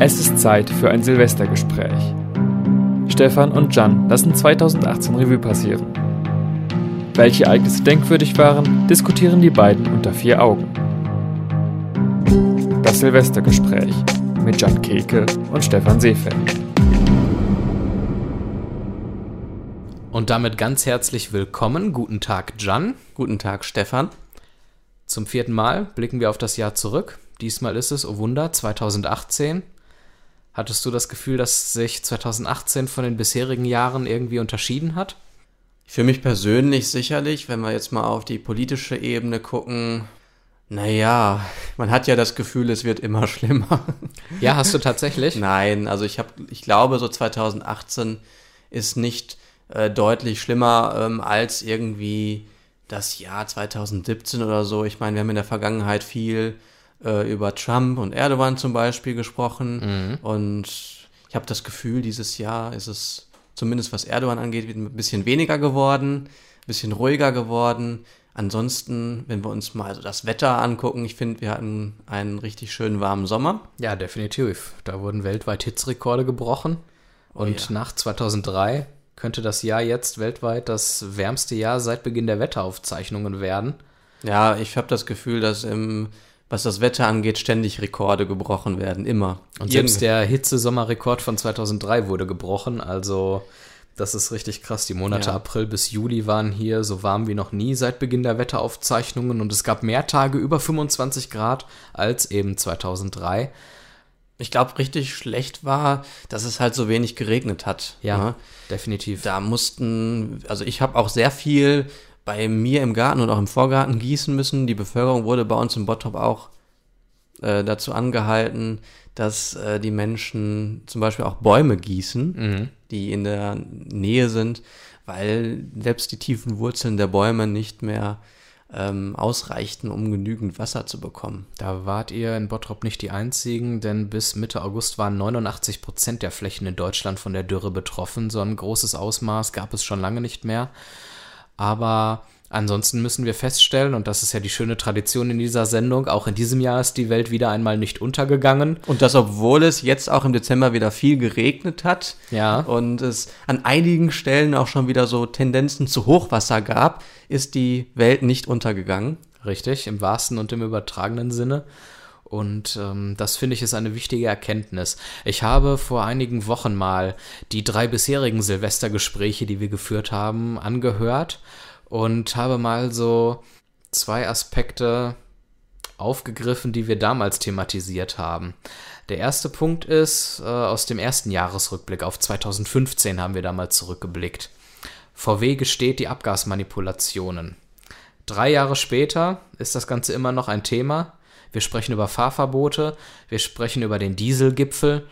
Es ist Zeit für ein Silvestergespräch. Stefan und Jan lassen 2018 Revue passieren. Welche Ereignisse denkwürdig waren, diskutieren die beiden unter vier Augen. Das Silvestergespräch mit Jan Keke und Stefan Seefeld. Und damit ganz herzlich willkommen. Guten Tag, Jan. Guten Tag, Stefan. Zum vierten Mal blicken wir auf das Jahr zurück. Diesmal ist es, oh Wunder, 2018. Hattest du das Gefühl, dass sich 2018 von den bisherigen Jahren irgendwie unterschieden hat? Für mich persönlich sicherlich, wenn wir jetzt mal auf die politische Ebene gucken. Naja, man hat ja das Gefühl, es wird immer schlimmer. Ja, hast du tatsächlich? Nein, also ich habe, ich glaube, so 2018 ist nicht äh, deutlich schlimmer ähm, als irgendwie das Jahr 2017 oder so. Ich meine, wir haben in der Vergangenheit viel äh, über Trump und Erdogan zum Beispiel gesprochen. Mhm. Und ich habe das Gefühl, dieses Jahr ist es, zumindest was Erdogan angeht, ein bisschen weniger geworden, ein bisschen ruhiger geworden. Ansonsten, wenn wir uns mal so das Wetter angucken, ich finde, wir hatten einen richtig schönen warmen Sommer. Ja, definitiv. Da wurden weltweit Hitzrekorde gebrochen. Und oh ja. nach 2003 könnte das Jahr jetzt weltweit das wärmste Jahr seit Beginn der Wetteraufzeichnungen werden. Ja, ich habe das Gefühl, dass im was das Wetter angeht, ständig Rekorde gebrochen werden, immer. Und selbst der Hitzesommerrekord von 2003 wurde gebrochen, also das ist richtig krass. Die Monate ja. April bis Juli waren hier so warm wie noch nie seit Beginn der Wetteraufzeichnungen und es gab mehr Tage über 25 Grad als eben 2003. Ich glaube, richtig schlecht war, dass es halt so wenig geregnet hat. Ja, ne? definitiv. Da mussten, also ich habe auch sehr viel bei mir im Garten und auch im Vorgarten gießen müssen. Die Bevölkerung wurde bei uns im Bottrop auch äh, dazu angehalten, dass äh, die Menschen zum Beispiel auch Bäume gießen, mhm. die in der Nähe sind, weil selbst die tiefen Wurzeln der Bäume nicht mehr ähm, ausreichten, um genügend Wasser zu bekommen. Da wart ihr in Bottrop nicht die einzigen, denn bis Mitte August waren 89 Prozent der Flächen in Deutschland von der Dürre betroffen. So ein großes Ausmaß gab es schon lange nicht mehr. Aber ansonsten müssen wir feststellen, und das ist ja die schöne Tradition in dieser Sendung, auch in diesem Jahr ist die Welt wieder einmal nicht untergegangen. Und das, obwohl es jetzt auch im Dezember wieder viel geregnet hat. Ja. Und es an einigen Stellen auch schon wieder so Tendenzen zu Hochwasser gab, ist die Welt nicht untergegangen. Richtig, im wahrsten und im übertragenen Sinne. Und ähm, das finde ich ist eine wichtige Erkenntnis. Ich habe vor einigen Wochen mal die drei bisherigen Silvestergespräche, die wir geführt haben, angehört und habe mal so zwei Aspekte aufgegriffen, die wir damals thematisiert haben. Der erste Punkt ist, äh, aus dem ersten Jahresrückblick auf 2015 haben wir damals zurückgeblickt. VW gesteht die Abgasmanipulationen. Drei Jahre später ist das Ganze immer noch ein Thema wir sprechen über Fahrverbote, wir sprechen über den Dieselgipfel,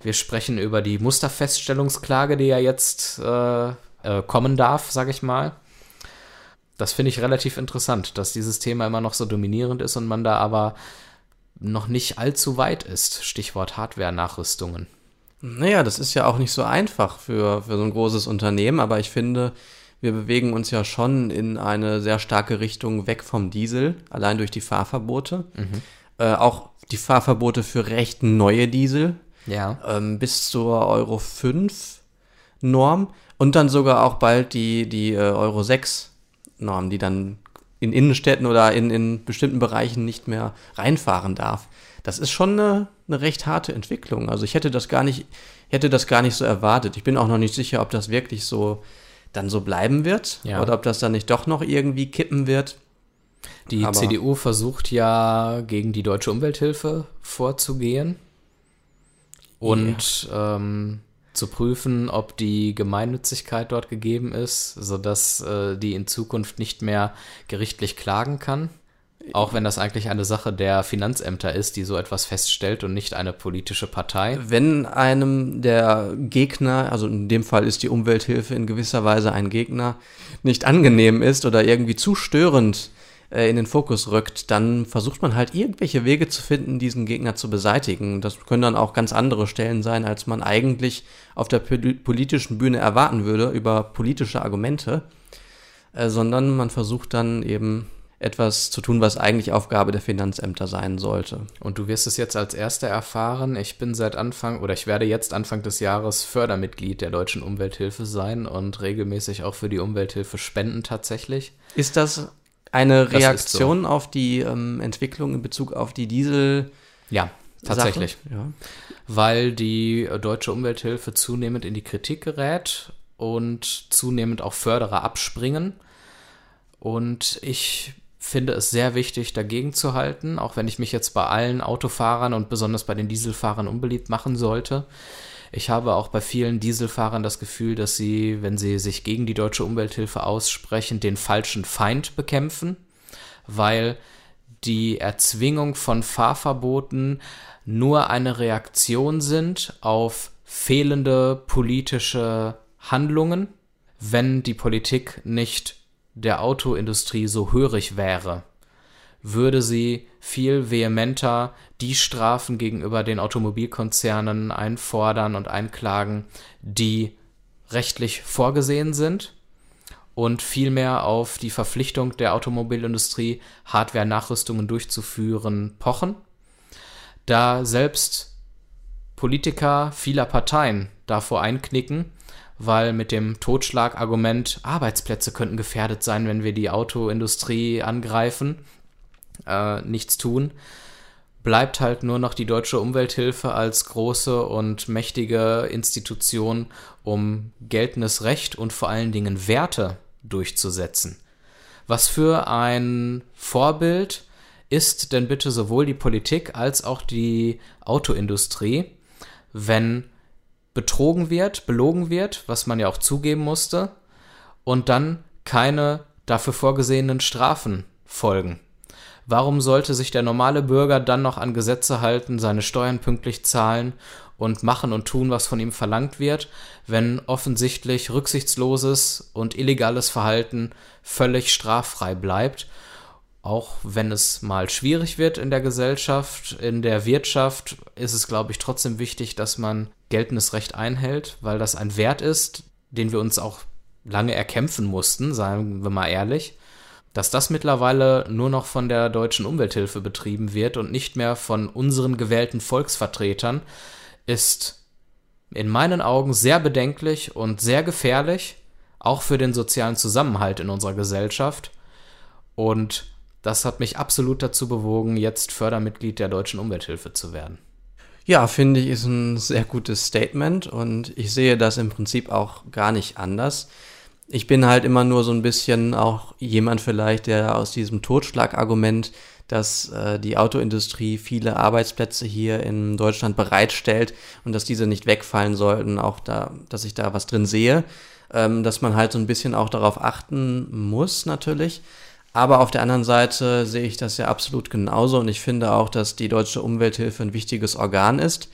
wir sprechen über die Musterfeststellungsklage, die ja jetzt äh, äh, kommen darf, sage ich mal. Das finde ich relativ interessant, dass dieses Thema immer noch so dominierend ist und man da aber noch nicht allzu weit ist. Stichwort Hardware-Nachrüstungen. Naja, das ist ja auch nicht so einfach für, für so ein großes Unternehmen, aber ich finde, wir bewegen uns ja schon in eine sehr starke Richtung weg vom Diesel, allein durch die Fahrverbote. Mhm. Äh, auch die Fahrverbote für recht neue Diesel. Ja. Ähm, bis zur Euro 5 Norm und dann sogar auch bald die, die äh, Euro 6 Norm, die dann in Innenstädten oder in, in bestimmten Bereichen nicht mehr reinfahren darf. Das ist schon eine, eine recht harte Entwicklung. Also ich hätte das gar nicht, hätte das gar nicht so erwartet. Ich bin auch noch nicht sicher, ob das wirklich so dann so bleiben wird ja. oder ob das dann nicht doch noch irgendwie kippen wird. Die Aber CDU versucht ja gegen die deutsche Umwelthilfe vorzugehen und yeah. ähm, zu prüfen, ob die Gemeinnützigkeit dort gegeben ist, sodass äh, die in Zukunft nicht mehr gerichtlich klagen kann. Auch wenn das eigentlich eine Sache der Finanzämter ist, die so etwas feststellt und nicht eine politische Partei. Wenn einem der Gegner, also in dem Fall ist die Umwelthilfe in gewisser Weise ein Gegner, nicht angenehm ist oder irgendwie zu störend äh, in den Fokus rückt, dann versucht man halt irgendwelche Wege zu finden, diesen Gegner zu beseitigen. Das können dann auch ganz andere Stellen sein, als man eigentlich auf der politischen Bühne erwarten würde über politische Argumente, äh, sondern man versucht dann eben etwas zu tun, was eigentlich Aufgabe der Finanzämter sein sollte. Und du wirst es jetzt als Erster erfahren. Ich bin seit Anfang oder ich werde jetzt Anfang des Jahres Fördermitglied der Deutschen Umwelthilfe sein und regelmäßig auch für die Umwelthilfe spenden tatsächlich. Ist das eine Reaktion so. auf die ähm, Entwicklung in Bezug auf die Diesel? Ja, tatsächlich. Ja. Weil die Deutsche Umwelthilfe zunehmend in die Kritik gerät und zunehmend auch Förderer abspringen. Und ich finde es sehr wichtig, dagegen zu halten, auch wenn ich mich jetzt bei allen Autofahrern und besonders bei den Dieselfahrern unbeliebt machen sollte. Ich habe auch bei vielen Dieselfahrern das Gefühl, dass sie, wenn sie sich gegen die deutsche Umwelthilfe aussprechen, den falschen Feind bekämpfen, weil die Erzwingung von Fahrverboten nur eine Reaktion sind auf fehlende politische Handlungen, wenn die Politik nicht der Autoindustrie so hörig wäre, würde sie viel vehementer die Strafen gegenüber den Automobilkonzernen einfordern und einklagen, die rechtlich vorgesehen sind und vielmehr auf die Verpflichtung der Automobilindustrie, Hardware-Nachrüstungen durchzuführen, pochen. Da selbst Politiker vieler Parteien davor einknicken, weil mit dem Totschlagargument Arbeitsplätze könnten gefährdet sein, wenn wir die Autoindustrie angreifen, äh, nichts tun, bleibt halt nur noch die deutsche Umwelthilfe als große und mächtige Institution, um geltendes Recht und vor allen Dingen Werte durchzusetzen. Was für ein Vorbild ist denn bitte sowohl die Politik als auch die Autoindustrie, wenn betrogen wird, belogen wird, was man ja auch zugeben musste, und dann keine dafür vorgesehenen Strafen folgen. Warum sollte sich der normale Bürger dann noch an Gesetze halten, seine Steuern pünktlich zahlen und machen und tun, was von ihm verlangt wird, wenn offensichtlich rücksichtsloses und illegales Verhalten völlig straffrei bleibt auch wenn es mal schwierig wird in der Gesellschaft, in der Wirtschaft, ist es, glaube ich, trotzdem wichtig, dass man geltendes Recht einhält, weil das ein Wert ist, den wir uns auch lange erkämpfen mussten, sagen wir mal ehrlich. Dass das mittlerweile nur noch von der deutschen Umwelthilfe betrieben wird und nicht mehr von unseren gewählten Volksvertretern, ist in meinen Augen sehr bedenklich und sehr gefährlich, auch für den sozialen Zusammenhalt in unserer Gesellschaft. Und das hat mich absolut dazu bewogen, jetzt Fördermitglied der Deutschen Umwelthilfe zu werden. Ja, finde ich, ist ein sehr gutes Statement und ich sehe das im Prinzip auch gar nicht anders. Ich bin halt immer nur so ein bisschen auch jemand vielleicht, der aus diesem Totschlagargument, dass äh, die Autoindustrie viele Arbeitsplätze hier in Deutschland bereitstellt und dass diese nicht wegfallen sollten, auch da, dass ich da was drin sehe, ähm, dass man halt so ein bisschen auch darauf achten muss natürlich. Aber auf der anderen Seite sehe ich das ja absolut genauso und ich finde auch, dass die deutsche Umwelthilfe ein wichtiges Organ ist.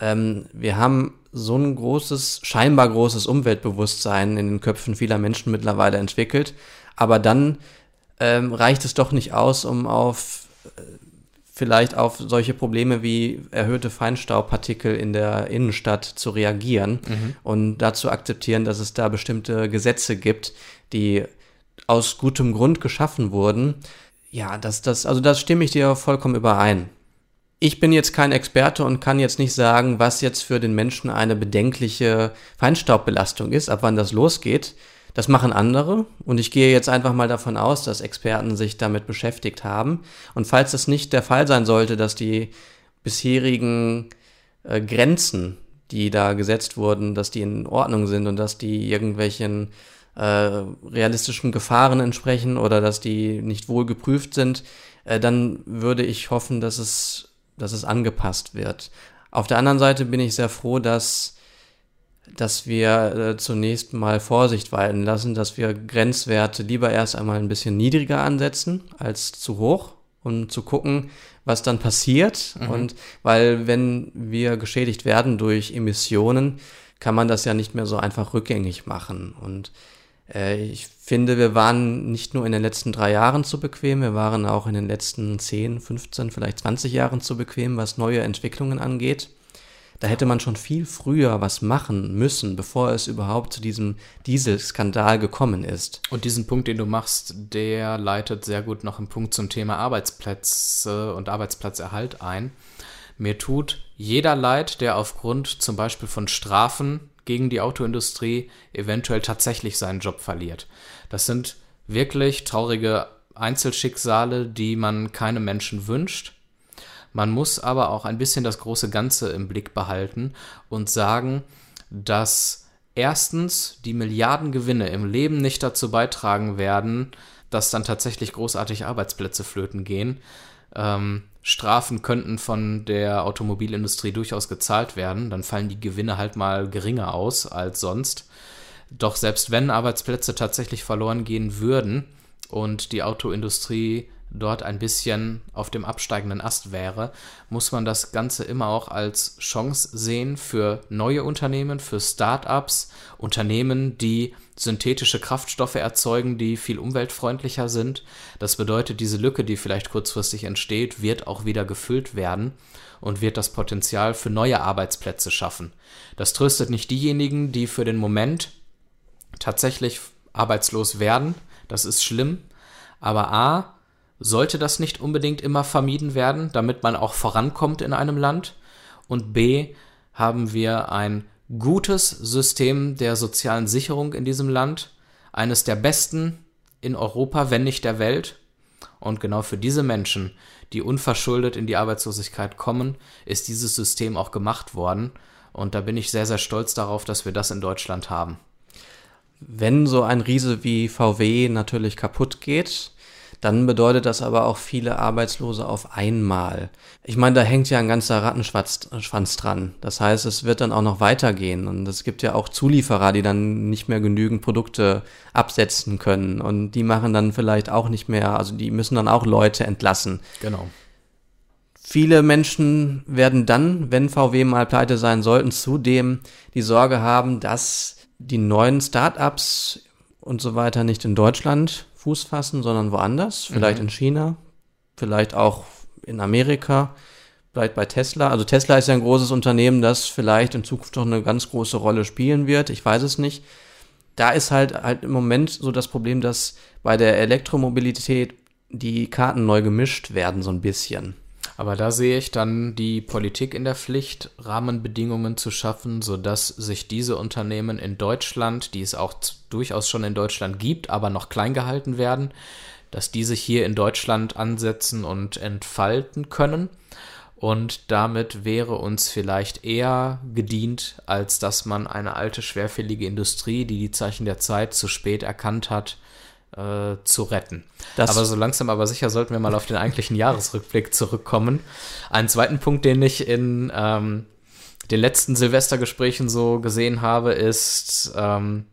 Ähm, wir haben so ein großes, scheinbar großes Umweltbewusstsein in den Köpfen vieler Menschen mittlerweile entwickelt, aber dann ähm, reicht es doch nicht aus, um auf äh, vielleicht auf solche Probleme wie erhöhte Feinstaubpartikel in der Innenstadt zu reagieren mhm. und dazu akzeptieren, dass es da bestimmte Gesetze gibt, die aus gutem Grund geschaffen wurden. Ja, das, das, also das stimme ich dir vollkommen überein. Ich bin jetzt kein Experte und kann jetzt nicht sagen, was jetzt für den Menschen eine bedenkliche Feinstaubbelastung ist, ab wann das losgeht. Das machen andere und ich gehe jetzt einfach mal davon aus, dass Experten sich damit beschäftigt haben. Und falls das nicht der Fall sein sollte, dass die bisherigen äh, Grenzen, die da gesetzt wurden, dass die in Ordnung sind und dass die irgendwelchen äh, realistischen Gefahren entsprechen oder dass die nicht wohl geprüft sind, äh, dann würde ich hoffen, dass es, dass es angepasst wird. Auf der anderen Seite bin ich sehr froh, dass dass wir äh, zunächst mal Vorsicht walten lassen, dass wir Grenzwerte lieber erst einmal ein bisschen niedriger ansetzen als zu hoch, um zu gucken, was dann passiert. Mhm. Und weil wenn wir geschädigt werden durch Emissionen, kann man das ja nicht mehr so einfach rückgängig machen. Und ich finde, wir waren nicht nur in den letzten drei Jahren zu bequem, wir waren auch in den letzten 10, 15, vielleicht 20 Jahren zu bequem, was neue Entwicklungen angeht. Da hätte man schon viel früher was machen müssen, bevor es überhaupt zu diesem Dieselskandal gekommen ist. Und diesen Punkt, den du machst, der leitet sehr gut noch einen Punkt zum Thema Arbeitsplätze und Arbeitsplatzerhalt ein. Mir tut jeder leid, der aufgrund zum Beispiel von Strafen gegen die Autoindustrie eventuell tatsächlich seinen Job verliert. Das sind wirklich traurige Einzelschicksale, die man keinem Menschen wünscht. Man muss aber auch ein bisschen das große Ganze im Blick behalten und sagen, dass erstens die Milliardengewinne im Leben nicht dazu beitragen werden, dass dann tatsächlich großartig Arbeitsplätze flöten gehen. Ähm, Strafen könnten von der Automobilindustrie durchaus gezahlt werden, dann fallen die Gewinne halt mal geringer aus als sonst. Doch selbst wenn Arbeitsplätze tatsächlich verloren gehen würden und die Autoindustrie dort ein bisschen auf dem absteigenden Ast wäre, muss man das Ganze immer auch als Chance sehen für neue Unternehmen, für Start-ups, Unternehmen, die synthetische Kraftstoffe erzeugen, die viel umweltfreundlicher sind. Das bedeutet, diese Lücke, die vielleicht kurzfristig entsteht, wird auch wieder gefüllt werden und wird das Potenzial für neue Arbeitsplätze schaffen. Das tröstet nicht diejenigen, die für den Moment tatsächlich arbeitslos werden. Das ist schlimm. Aber A, sollte das nicht unbedingt immer vermieden werden, damit man auch vorankommt in einem Land? Und B, haben wir ein gutes System der sozialen Sicherung in diesem Land, eines der besten in Europa, wenn nicht der Welt. Und genau für diese Menschen, die unverschuldet in die Arbeitslosigkeit kommen, ist dieses System auch gemacht worden. Und da bin ich sehr, sehr stolz darauf, dass wir das in Deutschland haben. Wenn so ein Riese wie VW natürlich kaputt geht, dann bedeutet das aber auch viele Arbeitslose auf einmal. Ich meine, da hängt ja ein ganzer Rattenschwanz dran. Das heißt, es wird dann auch noch weitergehen. Und es gibt ja auch Zulieferer, die dann nicht mehr genügend Produkte absetzen können. Und die machen dann vielleicht auch nicht mehr, also die müssen dann auch Leute entlassen. Genau. Viele Menschen werden dann, wenn VW mal pleite sein sollten, zudem die Sorge haben, dass die neuen Startups und so weiter nicht in Deutschland Fuß fassen, sondern woanders, vielleicht mhm. in China, vielleicht auch in Amerika, vielleicht bei Tesla. Also Tesla ist ja ein großes Unternehmen, das vielleicht in Zukunft noch eine ganz große Rolle spielen wird. Ich weiß es nicht. Da ist halt halt im Moment so das Problem, dass bei der Elektromobilität die Karten neu gemischt werden, so ein bisschen. Aber da sehe ich dann die Politik in der Pflicht, Rahmenbedingungen zu schaffen, sodass sich diese Unternehmen in Deutschland, die es auch durchaus schon in Deutschland gibt, aber noch klein gehalten werden, dass diese hier in Deutschland ansetzen und entfalten können. Und damit wäre uns vielleicht eher gedient, als dass man eine alte, schwerfällige Industrie, die die Zeichen der Zeit zu spät erkannt hat, äh, zu retten. Das aber so langsam aber sicher sollten wir mal auf den eigentlichen Jahresrückblick zurückkommen. Einen zweiten Punkt, den ich in ähm, den letzten Silvestergesprächen so gesehen habe, ist, ähm,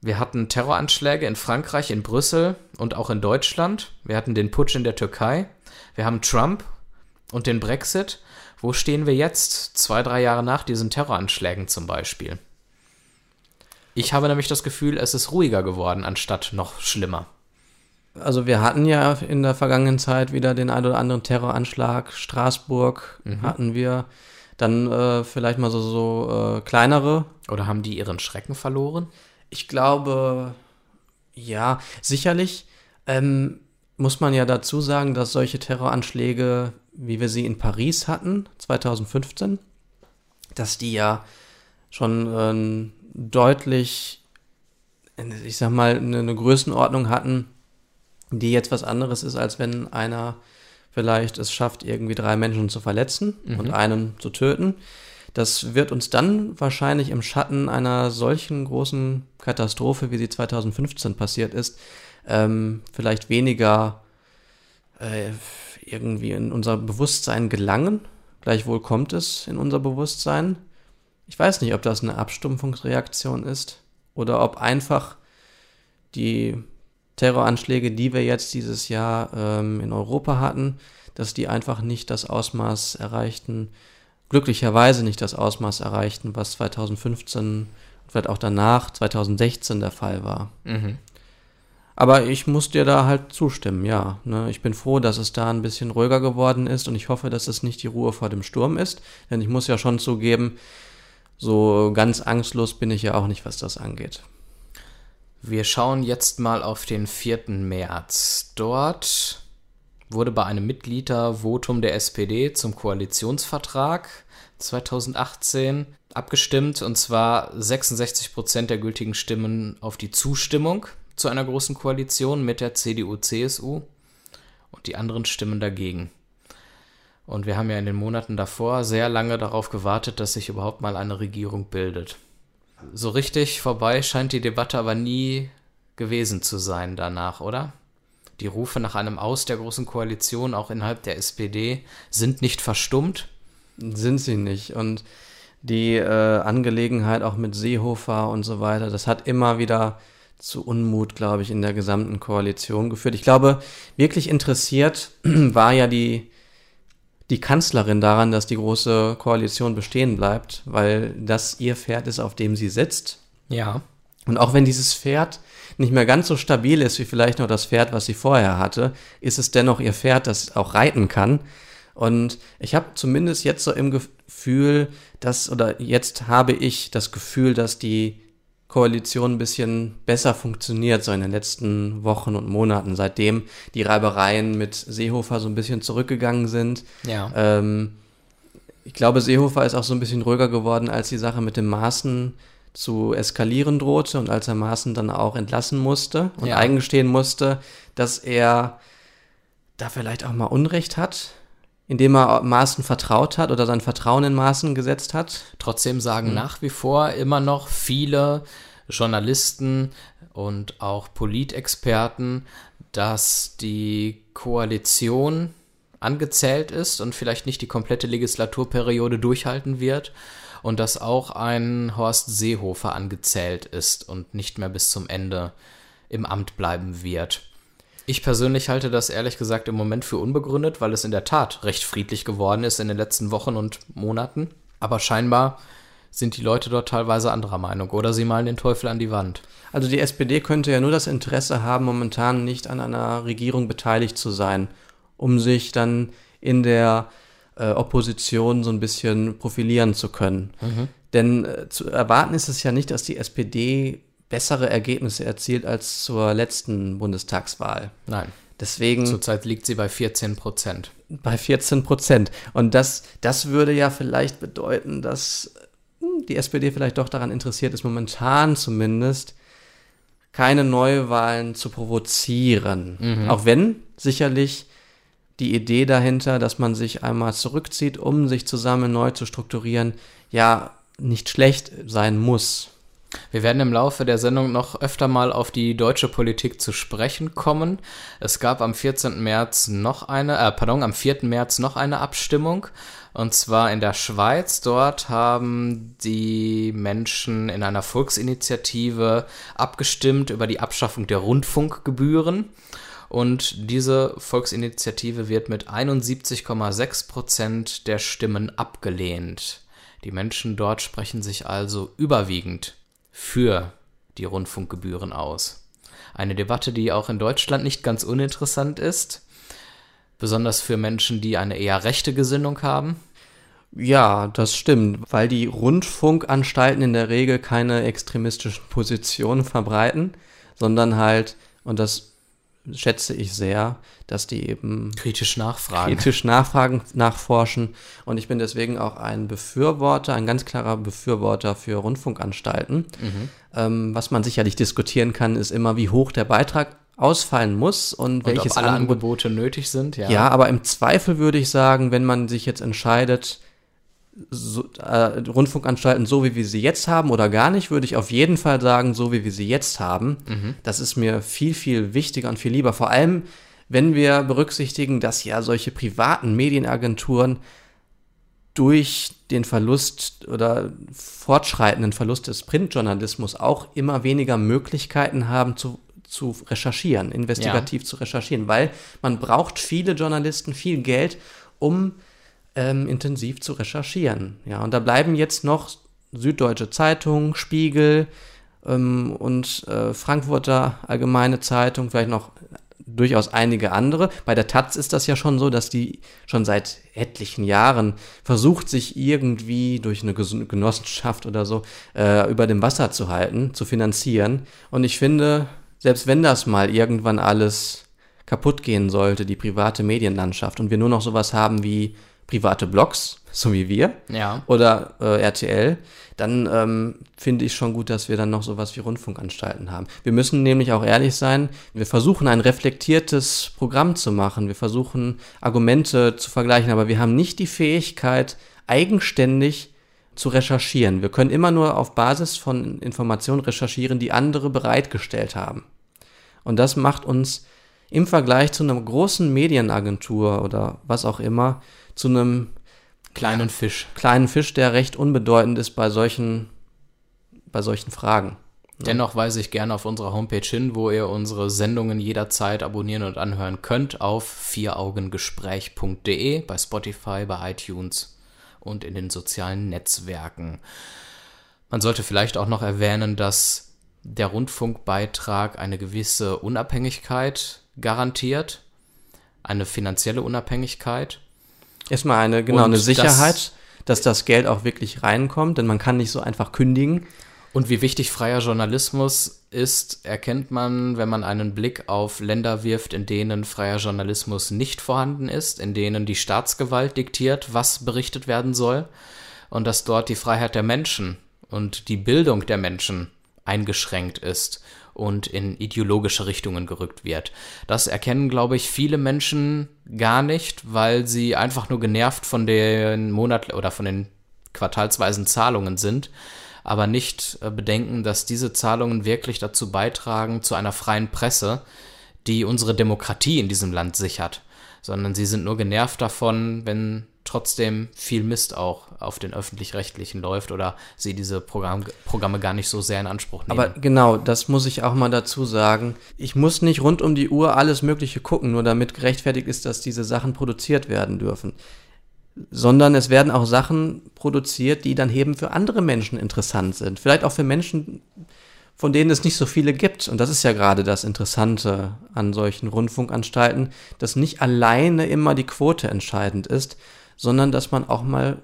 wir hatten Terroranschläge in Frankreich, in Brüssel und auch in Deutschland. Wir hatten den Putsch in der Türkei. Wir haben Trump und den Brexit. Wo stehen wir jetzt, zwei, drei Jahre nach diesen Terroranschlägen zum Beispiel? Ich habe nämlich das Gefühl, es ist ruhiger geworden, anstatt noch schlimmer. Also wir hatten ja in der vergangenen Zeit wieder den ein oder anderen Terroranschlag. Straßburg mhm. hatten wir. Dann äh, vielleicht mal so, so äh, kleinere. Oder haben die ihren Schrecken verloren? Ich glaube, ja, sicherlich. Ähm, muss man ja dazu sagen, dass solche Terroranschläge, wie wir sie in Paris hatten, 2015, dass die ja schon äh, deutlich, ich sag mal, eine, eine Größenordnung hatten, die jetzt was anderes ist, als wenn einer vielleicht es schafft, irgendwie drei Menschen zu verletzen mhm. und einen zu töten. Das wird uns dann wahrscheinlich im Schatten einer solchen großen Katastrophe, wie sie 2015 passiert ist, ähm, vielleicht weniger äh, irgendwie in unser Bewusstsein gelangen. Gleichwohl kommt es in unser Bewusstsein. Ich weiß nicht, ob das eine Abstumpfungsreaktion ist oder ob einfach die Terroranschläge, die wir jetzt dieses Jahr ähm, in Europa hatten, dass die einfach nicht das Ausmaß erreichten, glücklicherweise nicht das Ausmaß erreichten, was 2015 und vielleicht auch danach, 2016 der Fall war. Mhm. Aber ich muss dir da halt zustimmen, ja. Ne? Ich bin froh, dass es da ein bisschen ruhiger geworden ist und ich hoffe, dass es nicht die Ruhe vor dem Sturm ist. Denn ich muss ja schon zugeben, so ganz angstlos bin ich ja auch nicht, was das angeht. Wir schauen jetzt mal auf den 4. März. Dort wurde bei einem Mitgliedervotum der SPD zum Koalitionsvertrag 2018 abgestimmt und zwar 66 Prozent der gültigen Stimmen auf die Zustimmung zu einer großen Koalition mit der CDU-CSU und die anderen Stimmen dagegen. Und wir haben ja in den Monaten davor sehr lange darauf gewartet, dass sich überhaupt mal eine Regierung bildet. So richtig vorbei scheint die Debatte aber nie gewesen zu sein danach, oder? Die Rufe nach einem Aus der großen Koalition, auch innerhalb der SPD, sind nicht verstummt. Sind sie nicht. Und die äh, Angelegenheit auch mit Seehofer und so weiter, das hat immer wieder zu Unmut, glaube ich, in der gesamten Koalition geführt. Ich glaube, wirklich interessiert war ja die, die Kanzlerin daran, dass die große Koalition bestehen bleibt, weil das ihr Pferd ist, auf dem sie sitzt. Ja. Und auch wenn dieses Pferd nicht mehr ganz so stabil ist wie vielleicht noch das Pferd, was sie vorher hatte, ist es dennoch ihr Pferd, das auch reiten kann. Und ich habe zumindest jetzt so im Gefühl, dass, oder jetzt habe ich das Gefühl, dass die Koalition ein bisschen besser funktioniert, so in den letzten Wochen und Monaten, seitdem die Reibereien mit Seehofer so ein bisschen zurückgegangen sind. Ja. Ähm, ich glaube, Seehofer ist auch so ein bisschen ruhiger geworden, als die Sache mit dem Maßen zu eskalieren drohte und als er Maaßen dann auch entlassen musste und ja. eingestehen musste, dass er da vielleicht auch mal Unrecht hat, indem er Maaßen vertraut hat oder sein Vertrauen in Maaßen gesetzt hat. Trotzdem sagen mhm. nach wie vor immer noch viele Journalisten und auch Politexperten, dass die Koalition angezählt ist und vielleicht nicht die komplette Legislaturperiode durchhalten wird und dass auch ein Horst Seehofer angezählt ist und nicht mehr bis zum Ende im Amt bleiben wird. Ich persönlich halte das ehrlich gesagt im Moment für unbegründet, weil es in der Tat recht friedlich geworden ist in den letzten Wochen und Monaten. Aber scheinbar sind die Leute dort teilweise anderer Meinung oder sie malen den Teufel an die Wand. Also die SPD könnte ja nur das Interesse haben, momentan nicht an einer Regierung beteiligt zu sein, um sich dann in der äh, Opposition so ein bisschen profilieren zu können. Mhm. Denn äh, zu erwarten ist es ja nicht, dass die SPD bessere Ergebnisse erzielt als zur letzten Bundestagswahl. Nein. Deswegen. Zurzeit liegt sie bei 14 Prozent. Bei 14 Prozent. Und das, das würde ja vielleicht bedeuten, dass hm, die SPD vielleicht doch daran interessiert ist, momentan zumindest keine Neuwahlen zu provozieren. Mhm. Auch wenn sicherlich die Idee dahinter, dass man sich einmal zurückzieht, um sich zusammen neu zu strukturieren, ja nicht schlecht sein muss. Wir werden im Laufe der Sendung noch öfter mal auf die deutsche Politik zu sprechen kommen. Es gab am 14. März noch eine, äh, pardon, am 4. März noch eine Abstimmung. Und zwar in der Schweiz. Dort haben die Menschen in einer Volksinitiative abgestimmt über die Abschaffung der Rundfunkgebühren. Und diese Volksinitiative wird mit 71,6 Prozent der Stimmen abgelehnt. Die Menschen dort sprechen sich also überwiegend für die Rundfunkgebühren aus. Eine Debatte, die auch in Deutschland nicht ganz uninteressant ist, besonders für Menschen, die eine eher rechte Gesinnung haben. Ja, das stimmt, weil die Rundfunkanstalten in der Regel keine extremistischen Positionen verbreiten, sondern halt, und das schätze ich sehr, dass die eben kritisch nachfragen. Kritisch nachfragen, nachforschen. Und ich bin deswegen auch ein Befürworter, ein ganz klarer Befürworter für Rundfunkanstalten. Mhm. Ähm, was man sicherlich diskutieren kann, ist immer, wie hoch der Beitrag ausfallen muss und, und welches alle Angebote nötig sind. Ja. ja, aber im Zweifel würde ich sagen, wenn man sich jetzt entscheidet, so, äh, Rundfunkanstalten so wie wir sie jetzt haben oder gar nicht, würde ich auf jeden Fall sagen, so wie wir sie jetzt haben. Mhm. Das ist mir viel, viel wichtiger und viel lieber. Vor allem, wenn wir berücksichtigen, dass ja solche privaten Medienagenturen durch den Verlust oder fortschreitenden Verlust des Printjournalismus auch immer weniger Möglichkeiten haben zu, zu recherchieren, investigativ ja. zu recherchieren, weil man braucht viele Journalisten, viel Geld, um ähm, intensiv zu recherchieren. Ja, und da bleiben jetzt noch Süddeutsche Zeitung, Spiegel ähm, und äh, Frankfurter Allgemeine Zeitung, vielleicht noch durchaus einige andere. Bei der Taz ist das ja schon so, dass die schon seit etlichen Jahren versucht, sich irgendwie durch eine Genossenschaft oder so äh, über dem Wasser zu halten, zu finanzieren. Und ich finde, selbst wenn das mal irgendwann alles kaputt gehen sollte, die private Medienlandschaft, und wir nur noch sowas haben wie private Blogs, so wie wir, ja. oder äh, RTL, dann ähm, finde ich schon gut, dass wir dann noch sowas wie Rundfunkanstalten haben. Wir müssen nämlich auch ehrlich sein, wir versuchen ein reflektiertes Programm zu machen, wir versuchen Argumente zu vergleichen, aber wir haben nicht die Fähigkeit, eigenständig zu recherchieren. Wir können immer nur auf Basis von Informationen recherchieren, die andere bereitgestellt haben. Und das macht uns im Vergleich zu einer großen Medienagentur oder was auch immer zu einem kleinen Fisch. Kleinen Fisch, der recht unbedeutend ist bei solchen, bei solchen Fragen. Dennoch weise ich gerne auf unsere Homepage hin, wo ihr unsere Sendungen jederzeit abonnieren und anhören könnt auf vieraugengespräch.de, bei Spotify, bei iTunes und in den sozialen Netzwerken. Man sollte vielleicht auch noch erwähnen, dass der Rundfunkbeitrag eine gewisse Unabhängigkeit garantiert, eine finanzielle Unabhängigkeit Erstmal eine, genau, eine Sicherheit, das, dass das Geld auch wirklich reinkommt, denn man kann nicht so einfach kündigen. Und wie wichtig freier Journalismus ist, erkennt man, wenn man einen Blick auf Länder wirft, in denen freier Journalismus nicht vorhanden ist, in denen die Staatsgewalt diktiert, was berichtet werden soll, und dass dort die Freiheit der Menschen und die Bildung der Menschen eingeschränkt ist und in ideologische Richtungen gerückt wird. Das erkennen, glaube ich, viele Menschen gar nicht, weil sie einfach nur genervt von den Monat- oder von den quartalsweisen Zahlungen sind, aber nicht äh, bedenken, dass diese Zahlungen wirklich dazu beitragen zu einer freien Presse, die unsere Demokratie in diesem Land sichert, sondern sie sind nur genervt davon, wenn trotzdem viel Mist auch auf den öffentlich-rechtlichen läuft oder sie diese Programm Programme gar nicht so sehr in Anspruch nehmen. Aber genau, das muss ich auch mal dazu sagen. Ich muss nicht rund um die Uhr alles Mögliche gucken, nur damit gerechtfertigt ist, dass diese Sachen produziert werden dürfen. Sondern es werden auch Sachen produziert, die dann eben für andere Menschen interessant sind. Vielleicht auch für Menschen, von denen es nicht so viele gibt. Und das ist ja gerade das Interessante an solchen Rundfunkanstalten, dass nicht alleine immer die Quote entscheidend ist, sondern dass man auch mal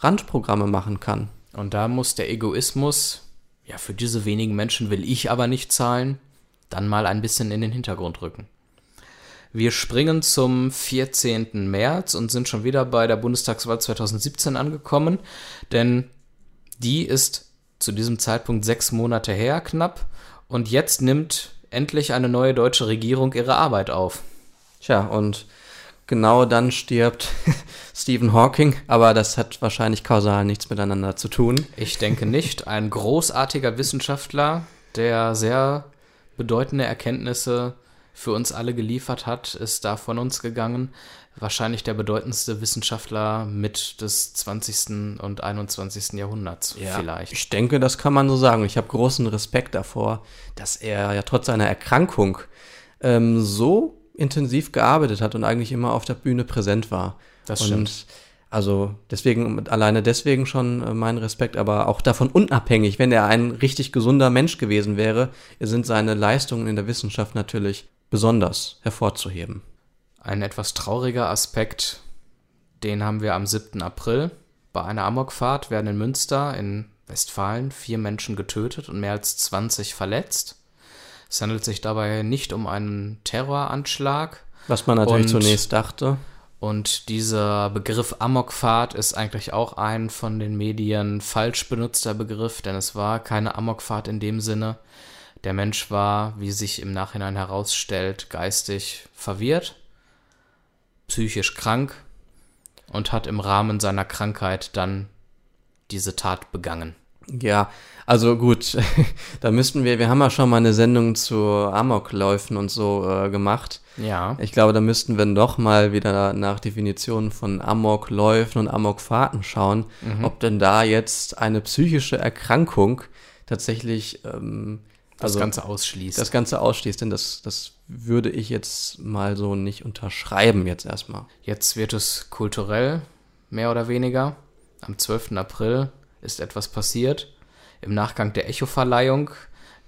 Randprogramme machen kann. Und da muss der Egoismus, ja, für diese wenigen Menschen will ich aber nicht zahlen, dann mal ein bisschen in den Hintergrund rücken. Wir springen zum 14. März und sind schon wieder bei der Bundestagswahl 2017 angekommen, denn die ist zu diesem Zeitpunkt sechs Monate her knapp und jetzt nimmt endlich eine neue deutsche Regierung ihre Arbeit auf. Tja, und genau dann stirbt Stephen Hawking, aber das hat wahrscheinlich kausal nichts miteinander zu tun. Ich denke nicht. Ein großartiger Wissenschaftler, der sehr bedeutende Erkenntnisse für uns alle geliefert hat, ist da von uns gegangen. Wahrscheinlich der bedeutendste Wissenschaftler mit des 20. und 21. Jahrhunderts ja, vielleicht. Ich denke, das kann man so sagen. Ich habe großen Respekt davor, dass er ja trotz seiner Erkrankung ähm, so intensiv gearbeitet hat und eigentlich immer auf der Bühne präsent war. Das stimmt. Und also deswegen, alleine deswegen schon äh, mein Respekt, aber auch davon unabhängig, wenn er ein richtig gesunder Mensch gewesen wäre, sind seine Leistungen in der Wissenschaft natürlich besonders hervorzuheben. Ein etwas trauriger Aspekt, den haben wir am 7. April. Bei einer Amokfahrt werden in Münster in Westfalen vier Menschen getötet und mehr als 20 verletzt. Es handelt sich dabei nicht um einen Terroranschlag. Was man natürlich und, zunächst dachte. Und dieser Begriff Amokfahrt ist eigentlich auch ein von den Medien falsch benutzter Begriff, denn es war keine Amokfahrt in dem Sinne. Der Mensch war, wie sich im Nachhinein herausstellt, geistig verwirrt, psychisch krank und hat im Rahmen seiner Krankheit dann diese Tat begangen. Ja, also gut, da müssten wir, wir haben ja schon mal eine Sendung zu Amokläufen und so äh, gemacht. Ja. Ich glaube, da müssten wir doch mal wieder nach Definitionen von Amokläufen und Amokfahrten schauen, mhm. ob denn da jetzt eine psychische Erkrankung tatsächlich ähm, das also Ganze ausschließt. Das Ganze ausschließt, denn das, das würde ich jetzt mal so nicht unterschreiben jetzt erstmal. Jetzt wird es kulturell, mehr oder weniger. Am 12. April ist etwas passiert. Im Nachgang der Echo-Verleihung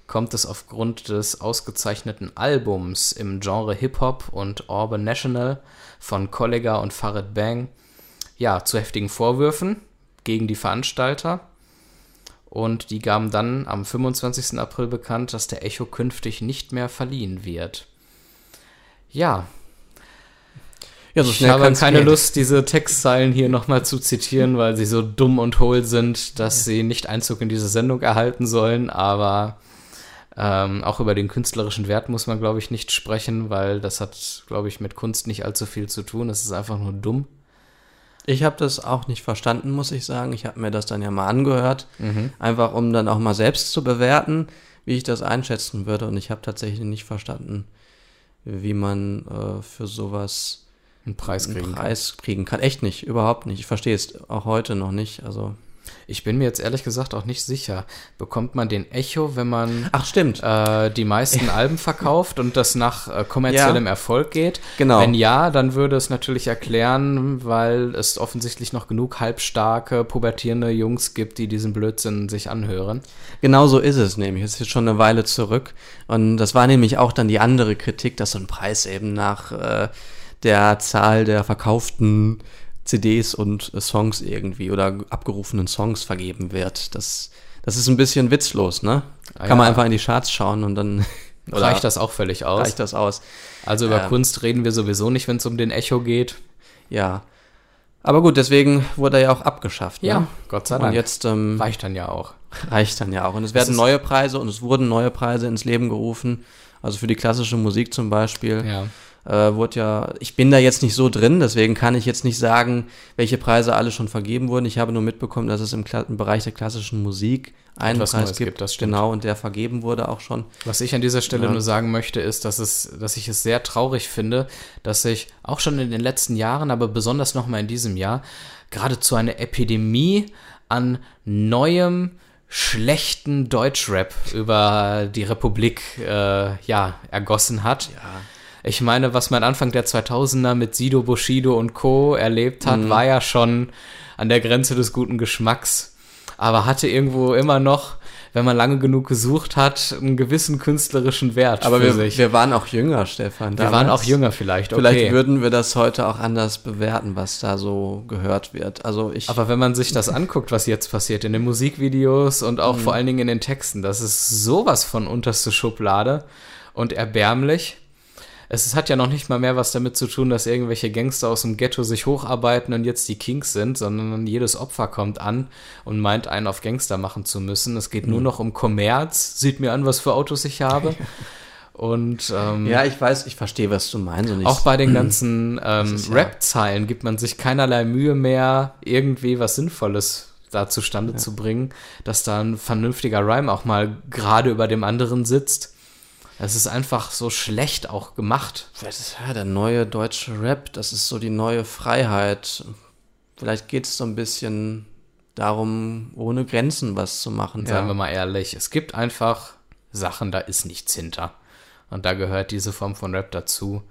kommt es aufgrund des ausgezeichneten Albums im Genre Hip-Hop und Urban National von Kollega und Farid Bang ja, zu heftigen Vorwürfen gegen die Veranstalter. Und die gaben dann am 25. April bekannt, dass der Echo künftig nicht mehr verliehen wird. Ja, Ja, so ich schnell habe kann's keine. Lust, diese Textzeilen hier nochmal zu zitieren, weil sie so dumm und hohl sind, dass sie nicht Einzug in diese Sendung erhalten sollen. Aber ähm, auch über den künstlerischen Wert muss man, glaube ich, nicht sprechen, weil das hat, glaube ich, mit Kunst nicht allzu viel zu tun. Es ist einfach nur dumm. Ich habe das auch nicht verstanden, muss ich sagen. Ich habe mir das dann ja mal angehört, einfach um dann auch mal selbst zu bewerten, wie ich das einschätzen würde. Und ich habe tatsächlich nicht verstanden, wie man äh, für sowas Einen Preis einen kriegen. kann. Preis kriegen kann. Echt nicht, überhaupt nicht. Ich verstehe es auch heute noch nicht. Also Ich bin mir jetzt ehrlich gesagt auch nicht sicher. Bekommt man den Echo, wenn man ach stimmt, äh, die meisten Alben verkauft und das nach äh, kommerziellem Erfolg geht. Genau. Wenn ja, dann würde es natürlich erklären, weil es offensichtlich noch genug halbstarke, pubertierende Jungs gibt, die diesen Blödsinn sich anhören. Genau so ist es nämlich. Es ist jetzt schon eine Weile zurück. Und das war nämlich auch dann die andere Kritik, dass so ein Preis eben nach äh, der Zahl der verkauften CDs und äh, Songs irgendwie oder abgerufenen Songs vergeben wird. Das, das ist ein bisschen witzlos, ne? Ah, Kann man ja. einfach in die Charts schauen und dann Reicht das auch völlig aus. reicht das aus. Also über Ähm. Kunst reden wir sowieso nicht, wenn es um den Echo geht. Ja. Aber gut, deswegen wurde er ja auch abgeschafft. Ja, ne? Gott sei Und Dank. jetzt ähm, Reicht dann ja auch. reicht dann ja auch. Und es werden neue Preise und es wurden neue Preise ins Leben gerufen. Also für die klassische Musik zum Beispiel. Ja. Äh, wurde ja, ich bin da jetzt nicht so drin, deswegen kann ich jetzt nicht sagen, welche Preise alle schon vergeben wurden. Ich habe nur mitbekommen, dass es im, Kla im Bereich der klassischen Musik einen Preis Neues gibt. gibt, das stimmt. Genau, und der vergeben wurde auch schon. Was ich an dieser Stelle Ja. nur sagen möchte, ist, dass, es, dass ich es sehr traurig finde, dass sich auch schon in den letzten Jahren, aber besonders nochmal in diesem Jahr, geradezu eine Epidemie an neuem, schlechten Deutschrap über die Republik äh, ja, ergossen hat. Ich meine, was man Anfang der 2000er mit Sido, Bushido und Co. erlebt hat, Mhm. war ja schon an der Grenze des guten Geschmacks. Aber hatte irgendwo immer noch, wenn man lange genug gesucht hat, einen gewissen künstlerischen Wert Aber wir, sich. wir waren auch jünger, Stefan. Wir waren auch jünger vielleicht, okay. Vielleicht würden wir das heute auch anders bewerten, was da so gehört wird. Also ich. Aber wenn man sich das anguckt, was jetzt passiert in den Musikvideos und Mhm. auch vor allen Dingen in den Texten, das ist sowas von unterste Schublade und erbärmlich. Es hat ja noch nicht mal mehr was damit zu tun, dass irgendwelche Gangster aus dem Ghetto sich hocharbeiten und jetzt die Kings sind, sondern jedes Opfer kommt an und meint, einen auf Gangster machen zu müssen. Es geht Mhm. nur noch um Kommerz. Sieht mir an, was für Autos ich habe. Und ähm, ja, ich weiß, ich verstehe, was du meinst. Und auch bei den ganzen ähm, ja- Rap-Zeilen gibt man sich keinerlei Mühe mehr, irgendwie was Sinnvolles da zustande zu bringen, dass da ein vernünftiger Rhyme auch mal gerade über dem anderen sitzt. Es ist einfach so schlecht auch gemacht. Das ist ja der neue deutsche Rap, das ist so die neue Freiheit. Vielleicht geht es so ein bisschen darum, ohne Grenzen was zu machen. Seien wir mal ehrlich. Es gibt einfach Sachen, da ist nichts hinter. Und da gehört diese Form von Rap dazu.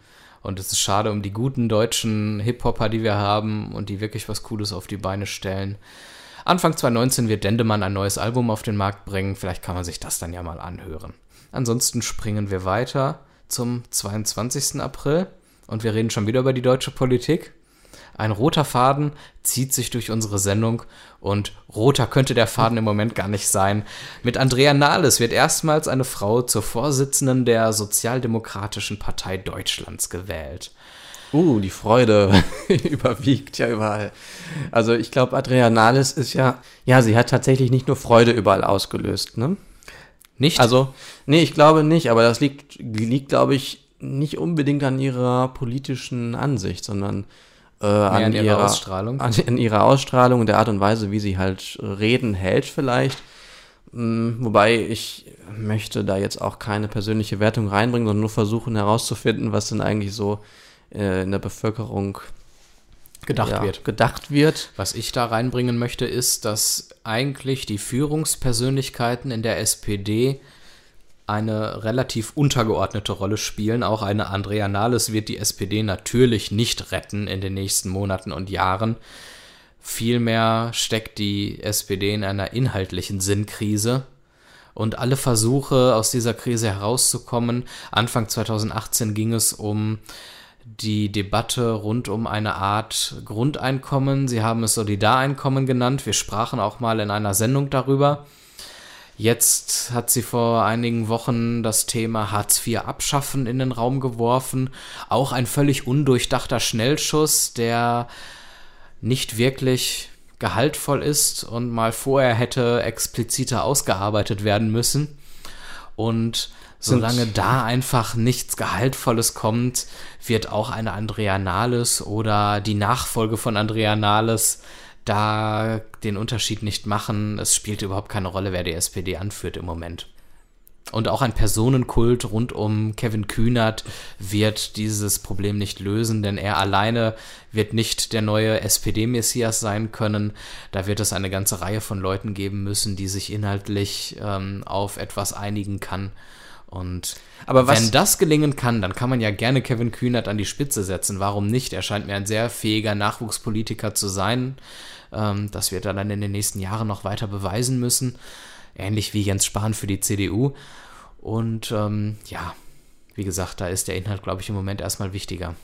Und es ist schade um die guten deutschen Hip-Hopper, die wir haben und die wirklich was Cooles auf die Beine stellen. Anfang 2019 wird Dendemann ein neues Album auf den Markt bringen. Vielleicht kann man sich das dann ja mal anhören. Ansonsten springen wir weiter zum 22. April und wir reden schon wieder über die deutsche Politik. Ein roter Faden zieht sich durch unsere Sendung und roter könnte der Faden im Moment gar nicht sein. Mit Andrea Nahles wird erstmals eine Frau zur Vorsitzenden der Sozialdemokratischen Partei Deutschlands gewählt. Uh, die Freude überwiegt ja überall. Also ich glaube, Adriana Nahles ist ja, ja, sie hat tatsächlich nicht nur Freude überall ausgelöst, ne? Nicht? Also, nee, ich glaube nicht, aber das liegt, liegt, glaube ich, nicht unbedingt an ihrer politischen Ansicht, sondern äh, an, an ihrer ihrer Ausstrahlung? An, an ihrer Ausstrahlung und der Art und Weise, wie sie halt Reden hält vielleicht. Mm, Wobei ich möchte da jetzt auch keine persönliche Wertung reinbringen, sondern nur versuchen herauszufinden, was denn eigentlich so äh, in der Bevölkerung gedacht ja, wird. gedacht wird. Was ich da reinbringen möchte, ist, dass eigentlich die Führungspersönlichkeiten in der SPD eine relativ untergeordnete Rolle spielen. Auch eine Andrea Nahles wird die SPD natürlich nicht retten in den nächsten Monaten und Jahren. Vielmehr steckt die SPD in einer inhaltlichen Sinnkrise. und alle Versuche aus dieser Krise herauszukommen. Anfang 2018 ging es um die Debatte rund um eine Art Grundeinkommen. Sie haben es Solidareinkommen genannt. Wir sprachen auch mal in einer Sendung darüber. Jetzt hat sie vor einigen Wochen das Thema Hartz IV abschaffen in den Raum geworfen. Auch ein völlig undurchdachter Schnellschuss, der nicht wirklich gehaltvoll ist und mal vorher hätte expliziter ausgearbeitet werden müssen. Und solange da einfach nichts Gehaltvolles kommt, wird auch eine Andrea Nahles oder die Nachfolge von Andrea Nahles da den Unterschied nicht machen. Es spielt überhaupt keine Rolle, wer die SPD anführt im Moment. Und auch ein Personenkult rund um Kevin Kühnert wird dieses Problem nicht lösen, denn er alleine wird nicht der neue SPD-Messias sein können. Da wird es eine ganze Reihe von Leuten geben müssen, die sich inhaltlich ähm, auf etwas einigen kann. Und Aber was, wenn das gelingen kann, dann kann man ja gerne Kevin Kühnert an die Spitze setzen. Warum nicht? Er scheint mir ein sehr fähiger Nachwuchspolitiker zu sein. Ähm, das wird er dann in den nächsten Jahren noch weiter beweisen müssen ähnlich wie Jens Spahn für die CDU. Und ähm, ja, wie gesagt, da ist der Inhalt, glaube ich, im Moment erstmal wichtiger.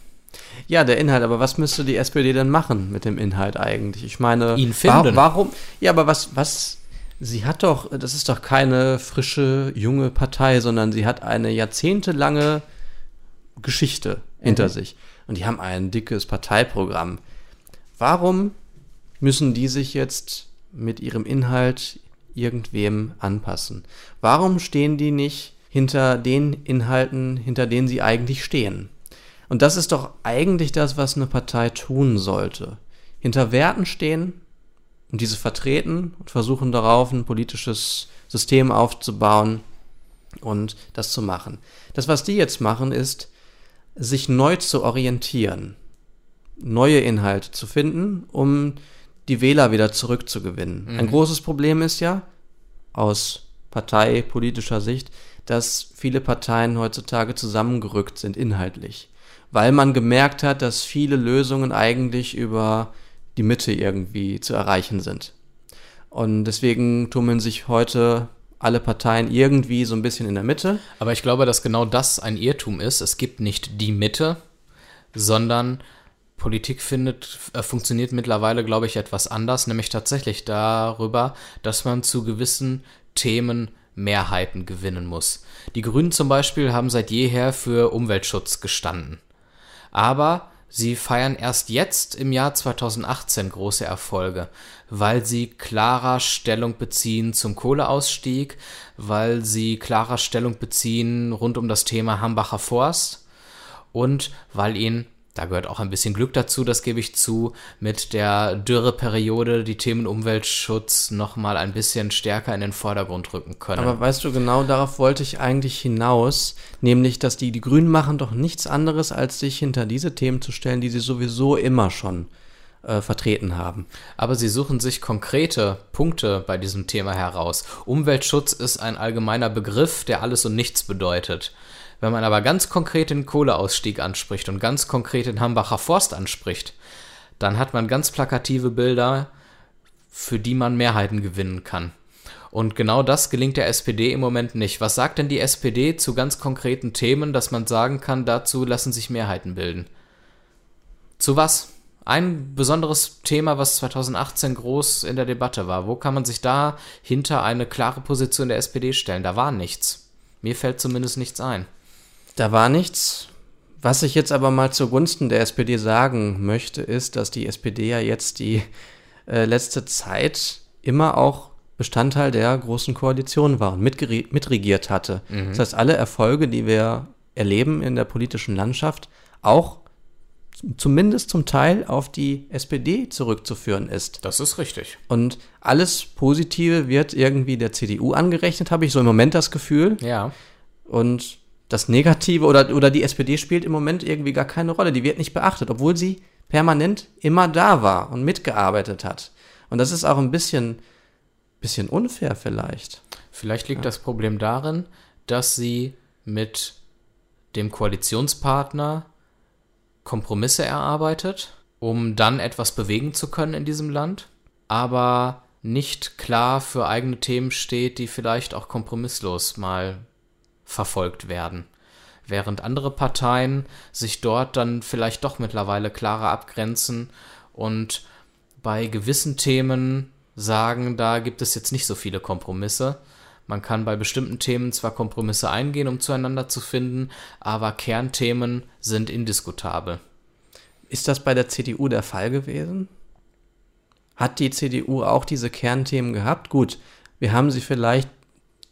Ja, der Inhalt, aber was müsste die SPD denn machen mit dem Inhalt eigentlich? Ich meine, ihn finden. Wa warum? Ja, aber was, was? Sie hat doch, das ist doch keine frische, junge Partei, sondern sie hat eine jahrzehntelange Geschichte hinter mhm. sich. Und die haben ein dickes Parteiprogramm. Warum müssen die sich jetzt mit ihrem Inhalt irgendwem anpassen? Warum stehen die nicht hinter den Inhalten, hinter denen sie eigentlich stehen? Und das ist doch eigentlich das, was eine Partei tun sollte. Hinter Werten stehen und diese vertreten und versuchen darauf ein politisches System aufzubauen und das zu machen. Das, was die jetzt machen, ist, sich neu zu orientieren, neue Inhalte zu finden, um die Wähler wieder zurückzugewinnen. Mhm. Ein großes Problem ist ja, aus parteipolitischer Sicht, dass viele Parteien heutzutage zusammengerückt sind inhaltlich, weil man gemerkt hat, dass viele Lösungen eigentlich über die Mitte irgendwie zu erreichen sind. Und deswegen tummeln sich heute alle Parteien irgendwie so ein bisschen in der Mitte. Aber ich glaube, dass genau das ein Irrtum ist. Es gibt nicht die Mitte, sondern Politik findet, äh, funktioniert mittlerweile, glaube ich, etwas anders, nämlich tatsächlich darüber, dass man zu gewissen Themen Mehrheiten gewinnen muss. Die Grünen zum Beispiel haben seit jeher für Umweltschutz gestanden. Aber sie feiern erst jetzt im Jahr 2018 große Erfolge, weil sie klarer Stellung beziehen zum Kohleausstieg, weil sie klarer Stellung beziehen rund um das Thema Hambacher Forst und weil ihnen da gehört auch ein bisschen Glück dazu, das gebe ich zu, mit der Dürreperiode die Themen Umweltschutz nochmal ein bisschen stärker in den Vordergrund rücken können. Aber weißt du, genau darauf wollte ich eigentlich hinaus, nämlich, dass die, die Grünen machen doch nichts anderes, als sich hinter diese Themen zu stellen, die sie sowieso immer schon äh, vertreten haben. Aber sie suchen sich konkrete Punkte bei diesem Thema heraus. Umweltschutz ist ein allgemeiner Begriff, der alles und nichts bedeutet. Wenn man aber ganz konkret den Kohleausstieg anspricht und ganz konkret den Hambacher Forst anspricht, dann hat man ganz plakative Bilder, für die man Mehrheiten gewinnen kann. Und genau das gelingt der SPD im Moment nicht. Was sagt denn die SPD zu ganz konkreten Themen, dass man sagen kann, dazu lassen sich Mehrheiten bilden? Zu was? Ein besonderes Thema, was 2018 groß in der Debatte war. Wo kann man sich da hinter eine klare Position der SPD stellen? Da war nichts. Mir fällt zumindest nichts ein. Da war nichts. Was ich jetzt aber mal zugunsten der SPD sagen möchte, ist, dass die SPD ja jetzt die äh, letzte Zeit immer auch Bestandteil der großen Koalition war und mitregiert hatte. Mhm. Das heißt, alle Erfolge, die wir erleben in der politischen Landschaft, auch zumindest zum Teil auf die SPD zurückzuführen ist. Das ist richtig. Und alles Positive wird irgendwie der CDU angerechnet, habe ich so im Moment das Gefühl. Ja. Und das Negative oder, oder die SPD spielt im Moment irgendwie gar keine Rolle. Die wird nicht beachtet, obwohl sie permanent immer da war und mitgearbeitet hat. Und das ist auch ein bisschen, bisschen unfair vielleicht. Vielleicht liegt ja. das Problem darin, dass sie mit dem Koalitionspartner Kompromisse erarbeitet, um dann etwas bewegen zu können in diesem Land, aber nicht klar für eigene Themen steht, die vielleicht auch kompromisslos mal verfolgt werden. Während andere Parteien sich dort dann vielleicht doch mittlerweile klarer abgrenzen und bei gewissen Themen sagen, da gibt es jetzt nicht so viele Kompromisse. Man kann bei bestimmten Themen zwar Kompromisse eingehen, um zueinander zu finden, aber Kernthemen sind indiskutabel. Ist das bei der CDU der Fall gewesen? Hat die CDU auch diese Kernthemen gehabt? Gut, wir haben sie vielleicht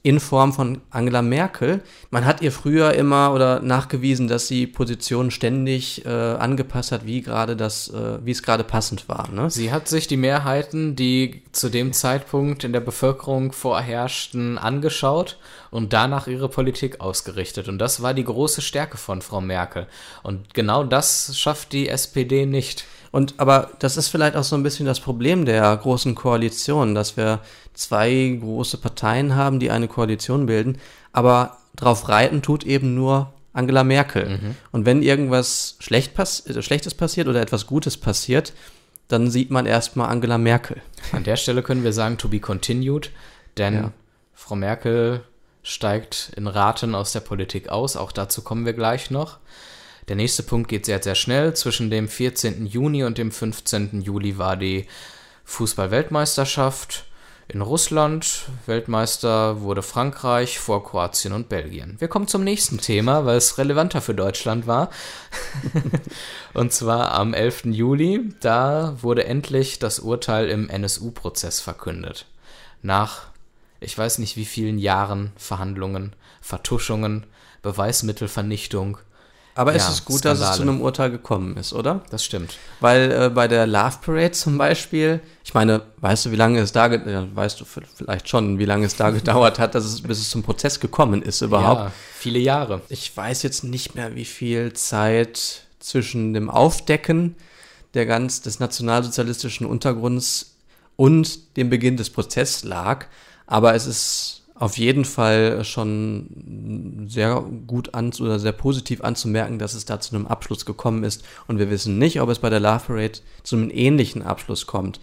in Form von Angela Merkel. Man hat ihr früher immer oder nachgewiesen, dass sie Positionen ständig äh, angepasst hat, wie gerade das, äh, wie es gerade passend war. Ne? Sie hat sich die Mehrheiten, die zu dem Zeitpunkt in der Bevölkerung vorherrschten, angeschaut und danach ihre Politik ausgerichtet. Und das war die große Stärke von Frau Merkel. Und genau das schafft die SPD nicht. Und aber das ist vielleicht auch so ein bisschen das Problem der großen Koalition, dass wir zwei große Parteien haben, die eine Koalition bilden, aber drauf reiten tut eben nur Angela Merkel. Mhm. Und wenn irgendwas schlecht pass äh, Schlechtes passiert oder etwas Gutes passiert, dann sieht man erstmal Angela Merkel. An der Stelle können wir sagen, to be continued, denn ja. Frau Merkel steigt in Raten aus der Politik aus. Auch dazu kommen wir gleich noch. Der nächste Punkt geht sehr, sehr schnell. Zwischen dem 14. Juni und dem 15. Juli war die Fußball-Weltmeisterschaft in Russland. Weltmeister wurde Frankreich vor Kroatien und Belgien. Wir kommen zum nächsten Thema, weil es relevanter für Deutschland war. und zwar am 11. Juli. Da wurde endlich das Urteil im NSU-Prozess verkündet. Nach, ich weiß nicht wie vielen Jahren Verhandlungen, Vertuschungen, Beweismittelvernichtung aber ja, es ist gut, Skandale. dass es zu einem Urteil gekommen ist, oder? Das stimmt. Weil äh, bei der Love Parade zum Beispiel, ich meine, weißt du, wie lange es da, weißt du vielleicht schon, wie lange es da gedauert hat, dass es, bis es zum Prozess gekommen ist überhaupt? Ja, viele Jahre. Ich weiß jetzt nicht mehr, wie viel Zeit zwischen dem Aufdecken der ganz des nationalsozialistischen Untergrunds und dem Beginn des Prozesses lag, aber es ist auf jeden Fall schon sehr gut an oder sehr positiv anzumerken, dass es da zu einem Abschluss gekommen ist. Und wir wissen nicht, ob es bei der Love Parade zu einem ähnlichen Abschluss kommt.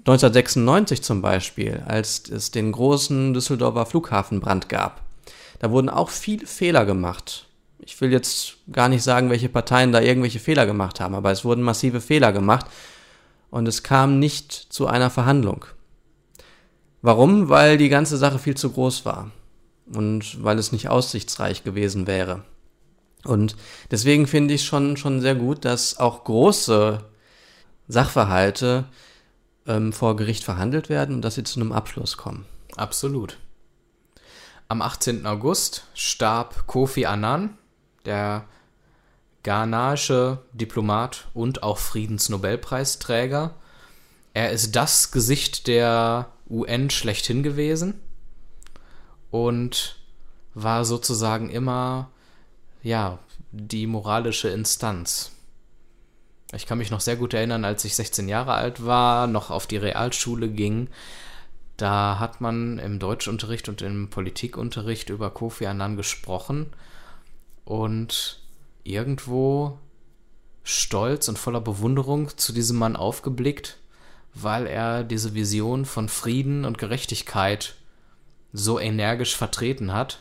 1996 zum Beispiel, als es den großen Düsseldorfer Flughafenbrand gab, da wurden auch viele Fehler gemacht. Ich will jetzt gar nicht sagen, welche Parteien da irgendwelche Fehler gemacht haben, aber es wurden massive Fehler gemacht und es kam nicht zu einer Verhandlung. Warum? Weil die ganze Sache viel zu groß war und weil es nicht aussichtsreich gewesen wäre. Und deswegen finde ich schon, schon sehr gut, dass auch große Sachverhalte ähm, vor Gericht verhandelt werden und dass sie zu einem Abschluss kommen. Absolut. Am 18. August starb Kofi Annan, der ghanaische Diplomat und auch Friedensnobelpreisträger. Er ist das Gesicht der UN schlechthin gewesen und war sozusagen immer, ja, die moralische Instanz. Ich kann mich noch sehr gut erinnern, als ich 16 Jahre alt war, noch auf die Realschule ging. Da hat man im Deutschunterricht und im Politikunterricht über Kofi Annan gesprochen und irgendwo stolz und voller Bewunderung zu diesem Mann aufgeblickt weil er diese Vision von Frieden und Gerechtigkeit so energisch vertreten hat.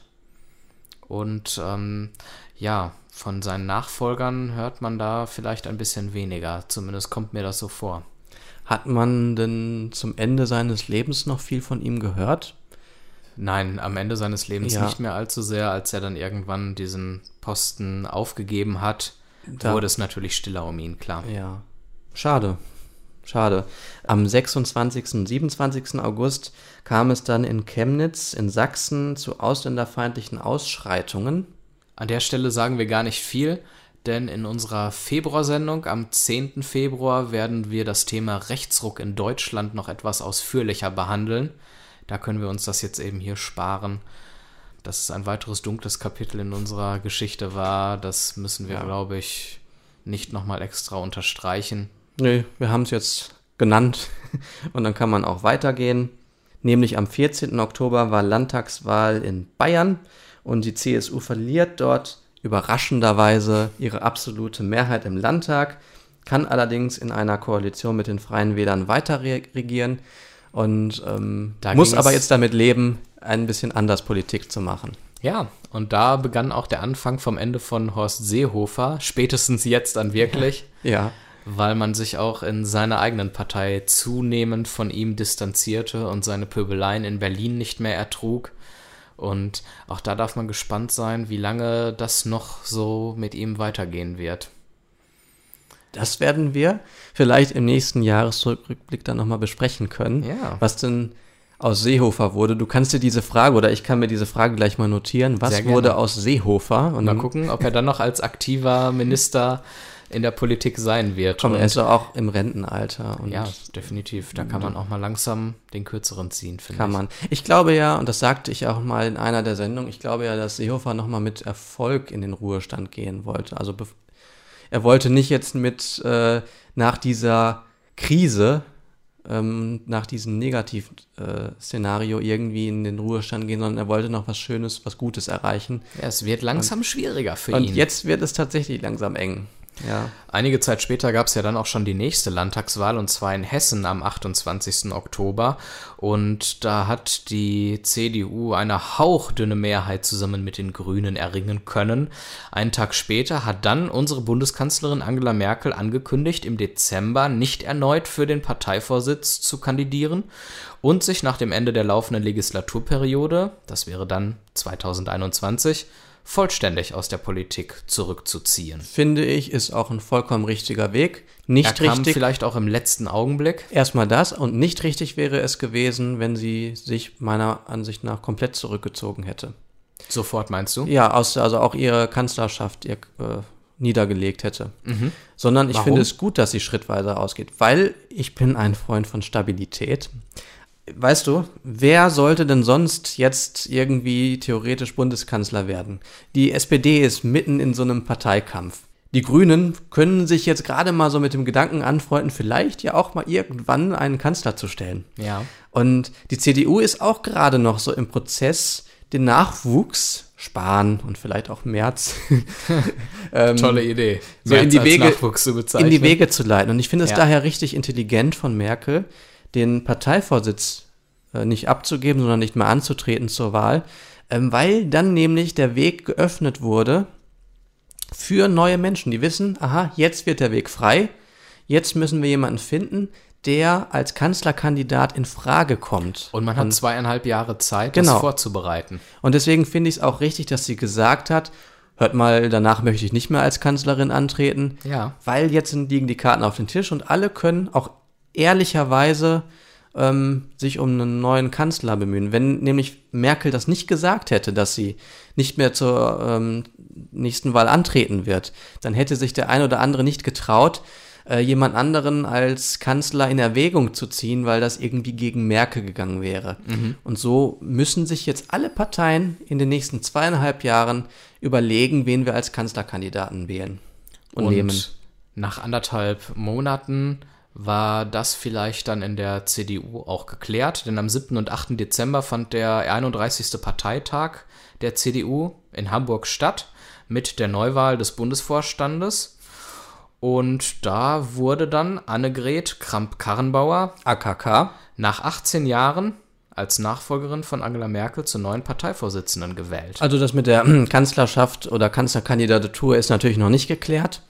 Und ähm, ja, von seinen Nachfolgern hört man da vielleicht ein bisschen weniger. Zumindest kommt mir das so vor. Hat man denn zum Ende seines Lebens noch viel von ihm gehört? Nein, am Ende seines Lebens ja. nicht mehr allzu sehr, als er dann irgendwann diesen Posten aufgegeben hat, da wurde es natürlich stiller um ihn, klar. Ja. Schade. Schade. Am 26. und 27. August kam es dann in Chemnitz in Sachsen zu ausländerfeindlichen Ausschreitungen. An der Stelle sagen wir gar nicht viel, denn in unserer Februarsendung am 10. Februar werden wir das Thema Rechtsruck in Deutschland noch etwas ausführlicher behandeln. Da können wir uns das jetzt eben hier sparen. Dass es ein weiteres dunkles Kapitel in unserer Geschichte war, das müssen wir, ja. glaube ich, nicht nochmal extra unterstreichen. Nee, wir haben es jetzt genannt und dann kann man auch weitergehen. Nämlich am 14. Oktober war Landtagswahl in Bayern und die CSU verliert dort überraschenderweise ihre absolute Mehrheit im Landtag, kann allerdings in einer Koalition mit den Freien Wählern weiter regieren und ähm, Da muss aber jetzt damit leben, ein bisschen anders Politik zu machen. Ja, und da begann auch der Anfang vom Ende von Horst Seehofer, spätestens jetzt dann wirklich, Ja. Weil man sich auch in seiner eigenen Partei zunehmend von ihm distanzierte und seine Pöbeleien in Berlin nicht mehr ertrug. Und auch da darf man gespannt sein, wie lange das noch so mit ihm weitergehen wird. Das werden wir vielleicht im nächsten Jahresrückblick dann nochmal besprechen können. Ja. Was denn aus Seehofer wurde. Du kannst dir diese Frage, oder ich kann mir diese Frage gleich mal notieren. Was wurde aus Seehofer? Und Mal gucken, ob er dann noch als aktiver Minister in der Politik sein wird. Komm, Und- doch auch im Rentenalter. Und ja, definitiv. Da kann man auch mal langsam den kürzeren ziehen, finde Kann ich. man. Ich glaube ja, und das sagte ich auch mal in einer der Sendungen, ich glaube ja, dass Seehofer nochmal mit Erfolg in den Ruhestand gehen wollte. Also er wollte nicht jetzt mit äh, nach dieser Krise, ähm, nach diesem Negativ-Szenario äh, Szenario irgendwie in den Ruhestand gehen, sondern er wollte noch was Schönes, was Gutes erreichen. Ja, es wird langsam schwieriger für Und ihn. jetzt wird es tatsächlich langsam eng. Ja. Einige Zeit später gab es ja dann auch schon die nächste Landtagswahl und zwar in Hessen am 28. Oktober. Und da hat die CDU eine hauchdünne Mehrheit zusammen mit den Grünen erringen können. Einen Tag später hat dann unsere Bundeskanzlerin Angela Merkel angekündigt, im Dezember nicht erneut für den Parteivorsitz zu kandidieren und sich nach dem Ende der laufenden Legislaturperiode, das wäre dann 2021, vollständig aus der Politik zurückzuziehen. Finde ich, ist auch ein vollkommen richtiger Weg. Nicht Er kam richtig. vielleicht auch im letzten Augenblick. Erstmal das und nicht richtig wäre es gewesen, wenn sie sich meiner Ansicht nach komplett zurückgezogen hätte. Sofort meinst du? Ja, aus, also auch ihre Kanzlerschaft ihr, äh, niedergelegt hätte. Sondern ich Warum? finde es gut, dass sie schrittweise ausgeht, weil ich bin ein Freund von Stabilität. Weißt du, wer sollte denn sonst jetzt irgendwie theoretisch Bundeskanzler werden? Die SPD ist mitten in so einem Parteikampf. Die Grünen können sich jetzt gerade mal so mit dem Gedanken anfreunden, vielleicht ja auch mal irgendwann einen Kanzler zu stellen. Ja. Und die CDU ist auch gerade noch so im Prozess, den Nachwuchs, Spahn und vielleicht auch Merz, ähm, Tolle Idee. so in Merz die als Wege- in die Wege zu leiten. Und ich finde es Ja. daher richtig intelligent von Merkel, den Parteivorsitz äh, nicht abzugeben, sondern nicht mehr anzutreten zur Wahl, ähm, weil dann nämlich der Weg geöffnet wurde für neue Menschen, die wissen, aha, jetzt wird der Weg frei, jetzt müssen wir jemanden finden, der als Kanzlerkandidat in Frage kommt. Und man hat zweieinhalb Jahre Zeit, Genau. das vorzubereiten. Und deswegen finde ich es auch richtig, dass sie gesagt hat, hört mal, danach möchte ich nicht mehr als Kanzlerin antreten, Ja. weil jetzt liegen die Karten auf dem Tisch und alle können auch ehrlicherweise ähm, sich um einen neuen Kanzler bemühen. Wenn nämlich Merkel das nicht gesagt hätte, dass sie nicht mehr zur ähm, nächsten Wahl antreten wird, dann hätte sich der ein oder andere nicht getraut, äh, jemand anderen als Kanzler in Erwägung zu ziehen, weil das irgendwie gegen Merkel gegangen wäre. Und so müssen sich jetzt alle Parteien in den nächsten zweieinhalb Jahren überlegen, wen wir als Kanzlerkandidaten wählen und, Und nehmen. nach anderthalb Monaten war das vielleicht dann in der CDU auch geklärt, denn am 7. und 8. Dezember fand der 31. Parteitag der CDU in Hamburg statt mit der Neuwahl des Bundesvorstandes. Und da wurde dann Annegret Kramp-Karrenbauer AKK. nach 18 Jahren als Nachfolgerin von Angela Merkel zur neuen Parteivorsitzenden gewählt. Also das mit der Kanzlerschaft oder Kanzlerkandidatur ist natürlich noch nicht geklärt,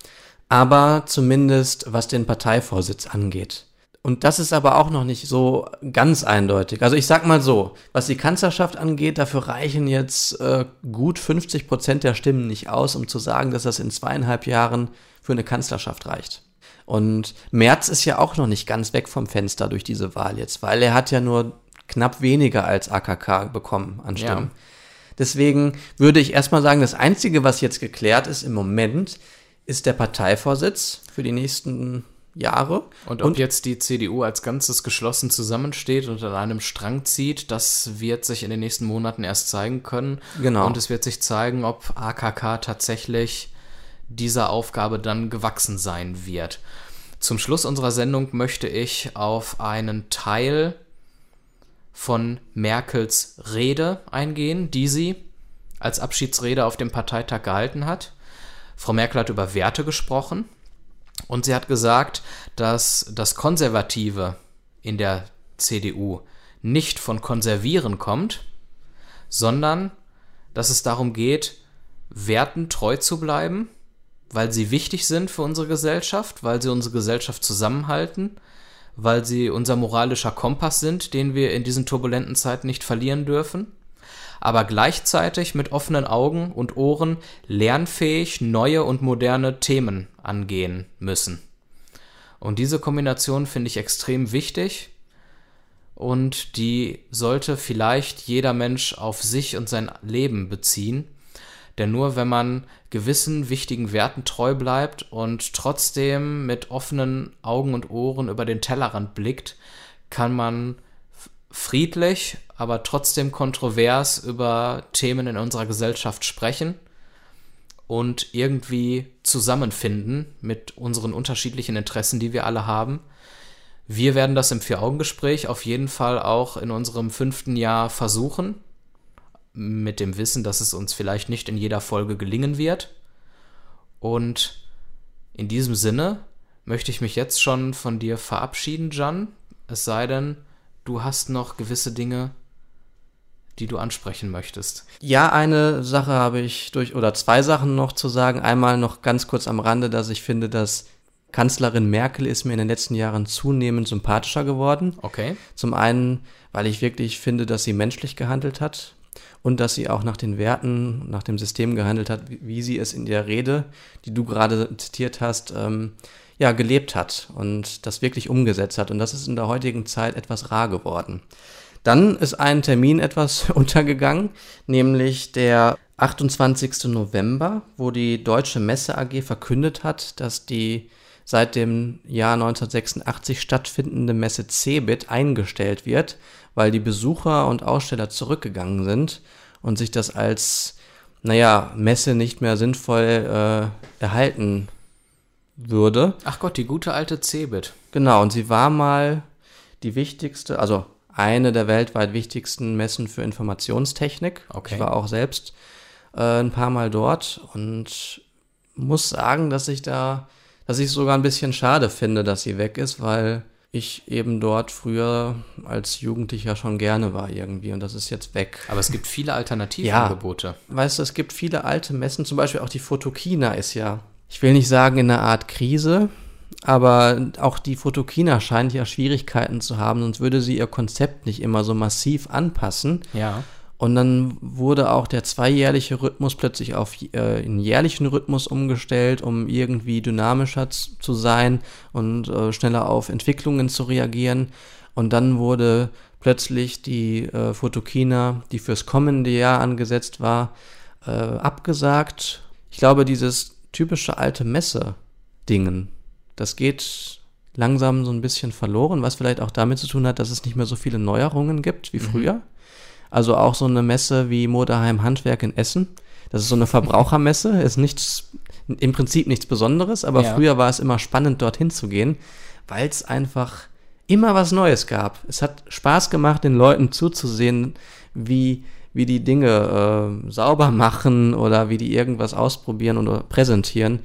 aber zumindest was den Parteivorsitz angeht. Und das ist aber auch noch nicht so ganz eindeutig. Also ich sag mal so, was die Kanzlerschaft angeht, dafür reichen jetzt äh, gut 50 Prozent der Stimmen nicht aus, um zu sagen, dass das in zweieinhalb Jahren für eine Kanzlerschaft reicht. Und Merz ist ja auch noch nicht ganz weg vom Fenster durch diese Wahl jetzt, weil er hat ja nur knapp weniger als AKK bekommen an Stimmen. Deswegen würde ich erstmal sagen, das Einzige, was jetzt geklärt ist im Moment, ist der Parteivorsitz für die nächsten Jahre. Und ob jetzt die CDU als Ganzes geschlossen zusammensteht und an einem Strang zieht, das wird sich in den nächsten Monaten erst zeigen können. Genau. Und es wird sich zeigen, ob AKK tatsächlich dieser Aufgabe dann gewachsen sein wird. Zum Schluss unserer Sendung möchte ich auf einen Teil von Merkels Rede eingehen, die sie als Abschiedsrede auf dem Parteitag gehalten hat. Frau Merkel hat über Werte gesprochen und sie hat gesagt, dass das Konservative in der CDU nicht von Konservieren kommt, sondern dass es darum geht, Werten treu zu bleiben, weil sie wichtig sind für unsere Gesellschaft, weil sie unsere Gesellschaft zusammenhalten, weil sie unser moralischer Kompass sind, den wir in diesen turbulenten Zeiten nicht verlieren dürfen, aber gleichzeitig mit offenen Augen und Ohren lernfähig neue und moderne Themen angehen müssen. Und diese Kombination finde ich extrem wichtig und die sollte vielleicht jeder Mensch auf sich und sein Leben beziehen. Denn nur wenn man gewissen wichtigen Werten treu bleibt und trotzdem mit offenen Augen und Ohren über den Tellerrand blickt, kann man friedlich, aber trotzdem kontrovers über Themen in unserer Gesellschaft sprechen und irgendwie zusammenfinden mit unseren unterschiedlichen Interessen, die wir alle haben wir werden das im Vier-Augen-Gespräch auf jeden Fall auch in unserem fünften Jahr versuchen, mit dem Wissen, dass es uns vielleicht nicht in jeder Folge gelingen wird. Und in diesem Sinne möchte ich mich jetzt schon von dir verabschieden, Jan. Es sei denn, du hast noch gewisse Dinge, die du ansprechen möchtest. Ja, eine Sache habe ich durch, oder zwei Sachen noch zu sagen. Einmal noch ganz kurz am Rande, dass ich finde, dass Kanzlerin Merkel ist mir in den letzten Jahren zunehmend sympathischer geworden. Okay. Zum einen, weil ich wirklich finde, dass sie menschlich gehandelt hat und dass sie auch nach den Werten, nach dem System gehandelt hat, wie sie es in der Rede, die du gerade zitiert hast, ähm, ja, gelebt hat und das wirklich umgesetzt hat. Und das ist in der heutigen Zeit etwas rar geworden. Dann ist ein Termin etwas untergegangen, nämlich der 28. November, wo die Deutsche Messe AG verkündet hat, dass die seit dem Jahr 1986 stattfindende Messe CeBIT eingestellt wird, weil die Besucher und Aussteller zurückgegangen sind und sich das als, naja, Messe nicht mehr sinnvoll äh, erhalten würde. Ach Gott, die gute alte CeBIT. Genau, und sie war mal die wichtigste, also eine der weltweit wichtigsten Messen für Informationstechnik. Okay. Ich war auch selbst äh, ein paar Mal dort und muss sagen, dass ich da dass ich es sogar ein bisschen schade finde, dass sie weg ist, weil ich eben dort früher als Jugendlicher schon gerne war irgendwie und das ist jetzt weg. Aber es gibt viele Alternativangebote. Ja, weißt du, es gibt viele alte Messen, zum Beispiel auch die Fotokina ist ja, ich will nicht sagen in einer Art Krise, aber auch die Fotokina scheint ja Schwierigkeiten zu haben, sonst würde sie ihr Konzept nicht immer so massiv anpassen. Ja. Und dann wurde auch der zweijährliche Rhythmus plötzlich auf äh, einen jährlichen Rhythmus umgestellt, um irgendwie dynamischer zu sein und äh, schneller auf Entwicklungen zu reagieren. Und dann wurde plötzlich die äh, Fotokina, die fürs kommende Jahr angesetzt war, äh, abgesagt. Ich glaube, dieses typische alte Messe-Dingen, das geht langsam so ein bisschen verloren, was vielleicht auch damit zu tun hat, dass es nicht mehr so viele Neuerungen gibt wie mhm. früher. Also auch so eine Messe wie Moderheim Handwerk in Essen. Das ist so eine Verbrauchermesse, ist nichts, im Prinzip nichts Besonderes, aber ja. früher war es immer spannend, dorthin zu gehen, weil es einfach immer was Neues gab. Es hat Spaß gemacht, den Leuten zuzusehen, wie, wie die Dinge äh, sauber machen oder wie die irgendwas ausprobieren oder präsentieren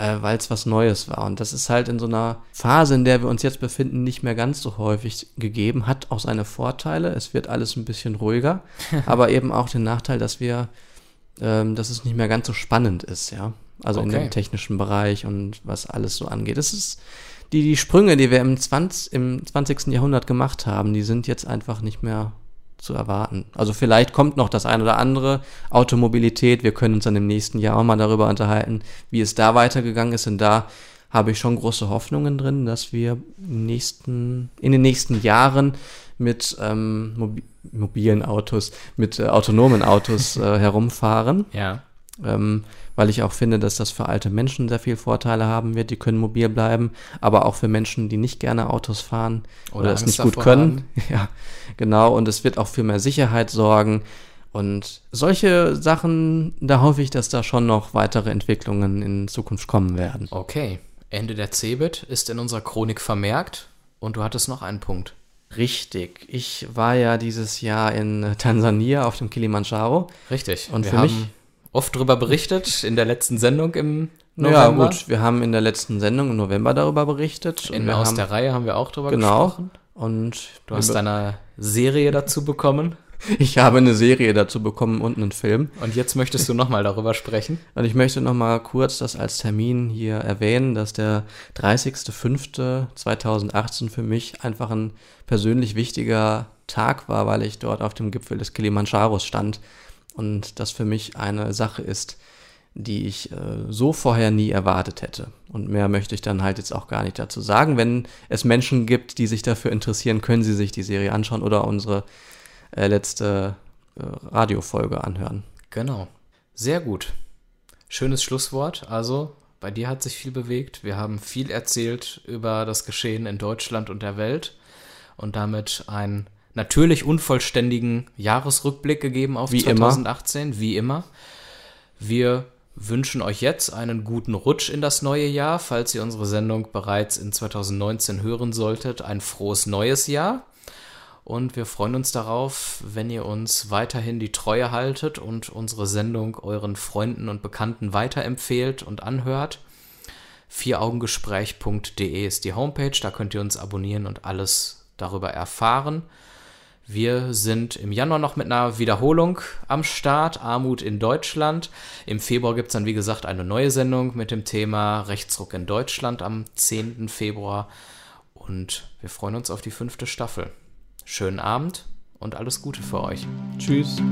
äh, weil es was Neues war. Und das ist halt in so einer Phase, in der wir uns jetzt befinden, nicht mehr ganz so häufig gegeben. Hat auch seine Vorteile. Es wird alles ein bisschen ruhiger, aber eben auch den Nachteil, dass wir, ähm, dass es nicht mehr ganz so spannend ist, ja. Also okay. in dem technischen Bereich und was alles so angeht. Es ist die, die Sprünge, die wir im, 20, im 20. Jahrhundert gemacht haben, die sind jetzt einfach nicht mehr zu erwarten. Also vielleicht kommt noch das ein oder andere Automobilität. Wir können uns dann im nächsten Jahr auch mal darüber unterhalten, wie es da weitergegangen ist. Und da habe ich schon große Hoffnungen drin, dass wir nächsten, in den nächsten Jahren mit ähm, mobi mobilen Autos, mit äh, autonomen Autos äh, herumfahren. Ja. Ähm, weil ich auch finde, dass das für alte Menschen sehr viel Vorteile haben wird. Die können mobil bleiben, aber auch für Menschen, die nicht gerne Autos fahren oder, oder es nicht gut können. Haben. Ja, genau. Und es wird auch für mehr Sicherheit sorgen. Und solche Sachen, da hoffe ich, dass da schon noch weitere Entwicklungen in Zukunft kommen werden. Okay. Ende der Cebit ist in unserer Chronik vermerkt und du hattest noch einen Punkt. Richtig. Ich war ja dieses Jahr in Tansania auf dem Kilimanjaro. Richtig. Und Wir für mich oft darüber berichtet in der letzten Sendung im November. Ja, gut, wir haben in der letzten Sendung im November darüber berichtet. In Aus haben, der Reihe haben wir auch darüber genau, gesprochen. Und du hast eine Serie dazu bekommen. Ich habe eine Serie dazu bekommen und einen Film. Und jetzt möchtest du nochmal darüber sprechen? Und ich möchte nochmal kurz das als Termin hier erwähnen, dass der 30.05.2018 für mich einfach ein persönlich wichtiger Tag war, weil ich dort auf dem Gipfel des Kilimandscharos stand. Und das für mich eine Sache ist, die ich äh, so vorher nie erwartet hätte. Und mehr möchte ich dann halt jetzt auch gar nicht dazu sagen. Wenn es Menschen gibt, die sich dafür interessieren, können sie sich die Serie anschauen oder unsere äh, letzte äh, Radiofolge anhören. Genau. Sehr gut. Schönes Schlusswort. Also, bei dir hat sich viel bewegt. Wir haben viel erzählt über das Geschehen in Deutschland und der Welt und damit einen natürlich unvollständigen Jahresrückblick gegeben auf wie 2018, immer. wie immer. Wir wünschen euch jetzt einen guten Rutsch in das neue Jahr, falls ihr unsere Sendung bereits in 2019 hören solltet. Ein frohes neues Jahr. Und wir freuen uns darauf, wenn ihr uns weiterhin die Treue haltet und unsere Sendung euren Freunden und Bekannten weiterempfehlt und anhört. Vieraugengespräch.de ist die Homepage, da könnt ihr uns abonnieren und alles darüber erfahren. Wir sind im Januar noch mit einer Wiederholung am Start, Armut in Deutschland. Im Februar gibt es dann, wie gesagt, eine neue Sendung mit dem Thema Rechtsruck in Deutschland am 10. Februar. Und wir freuen uns auf die fünfte Staffel. Schönen Abend und alles Gute für euch. Tschüss.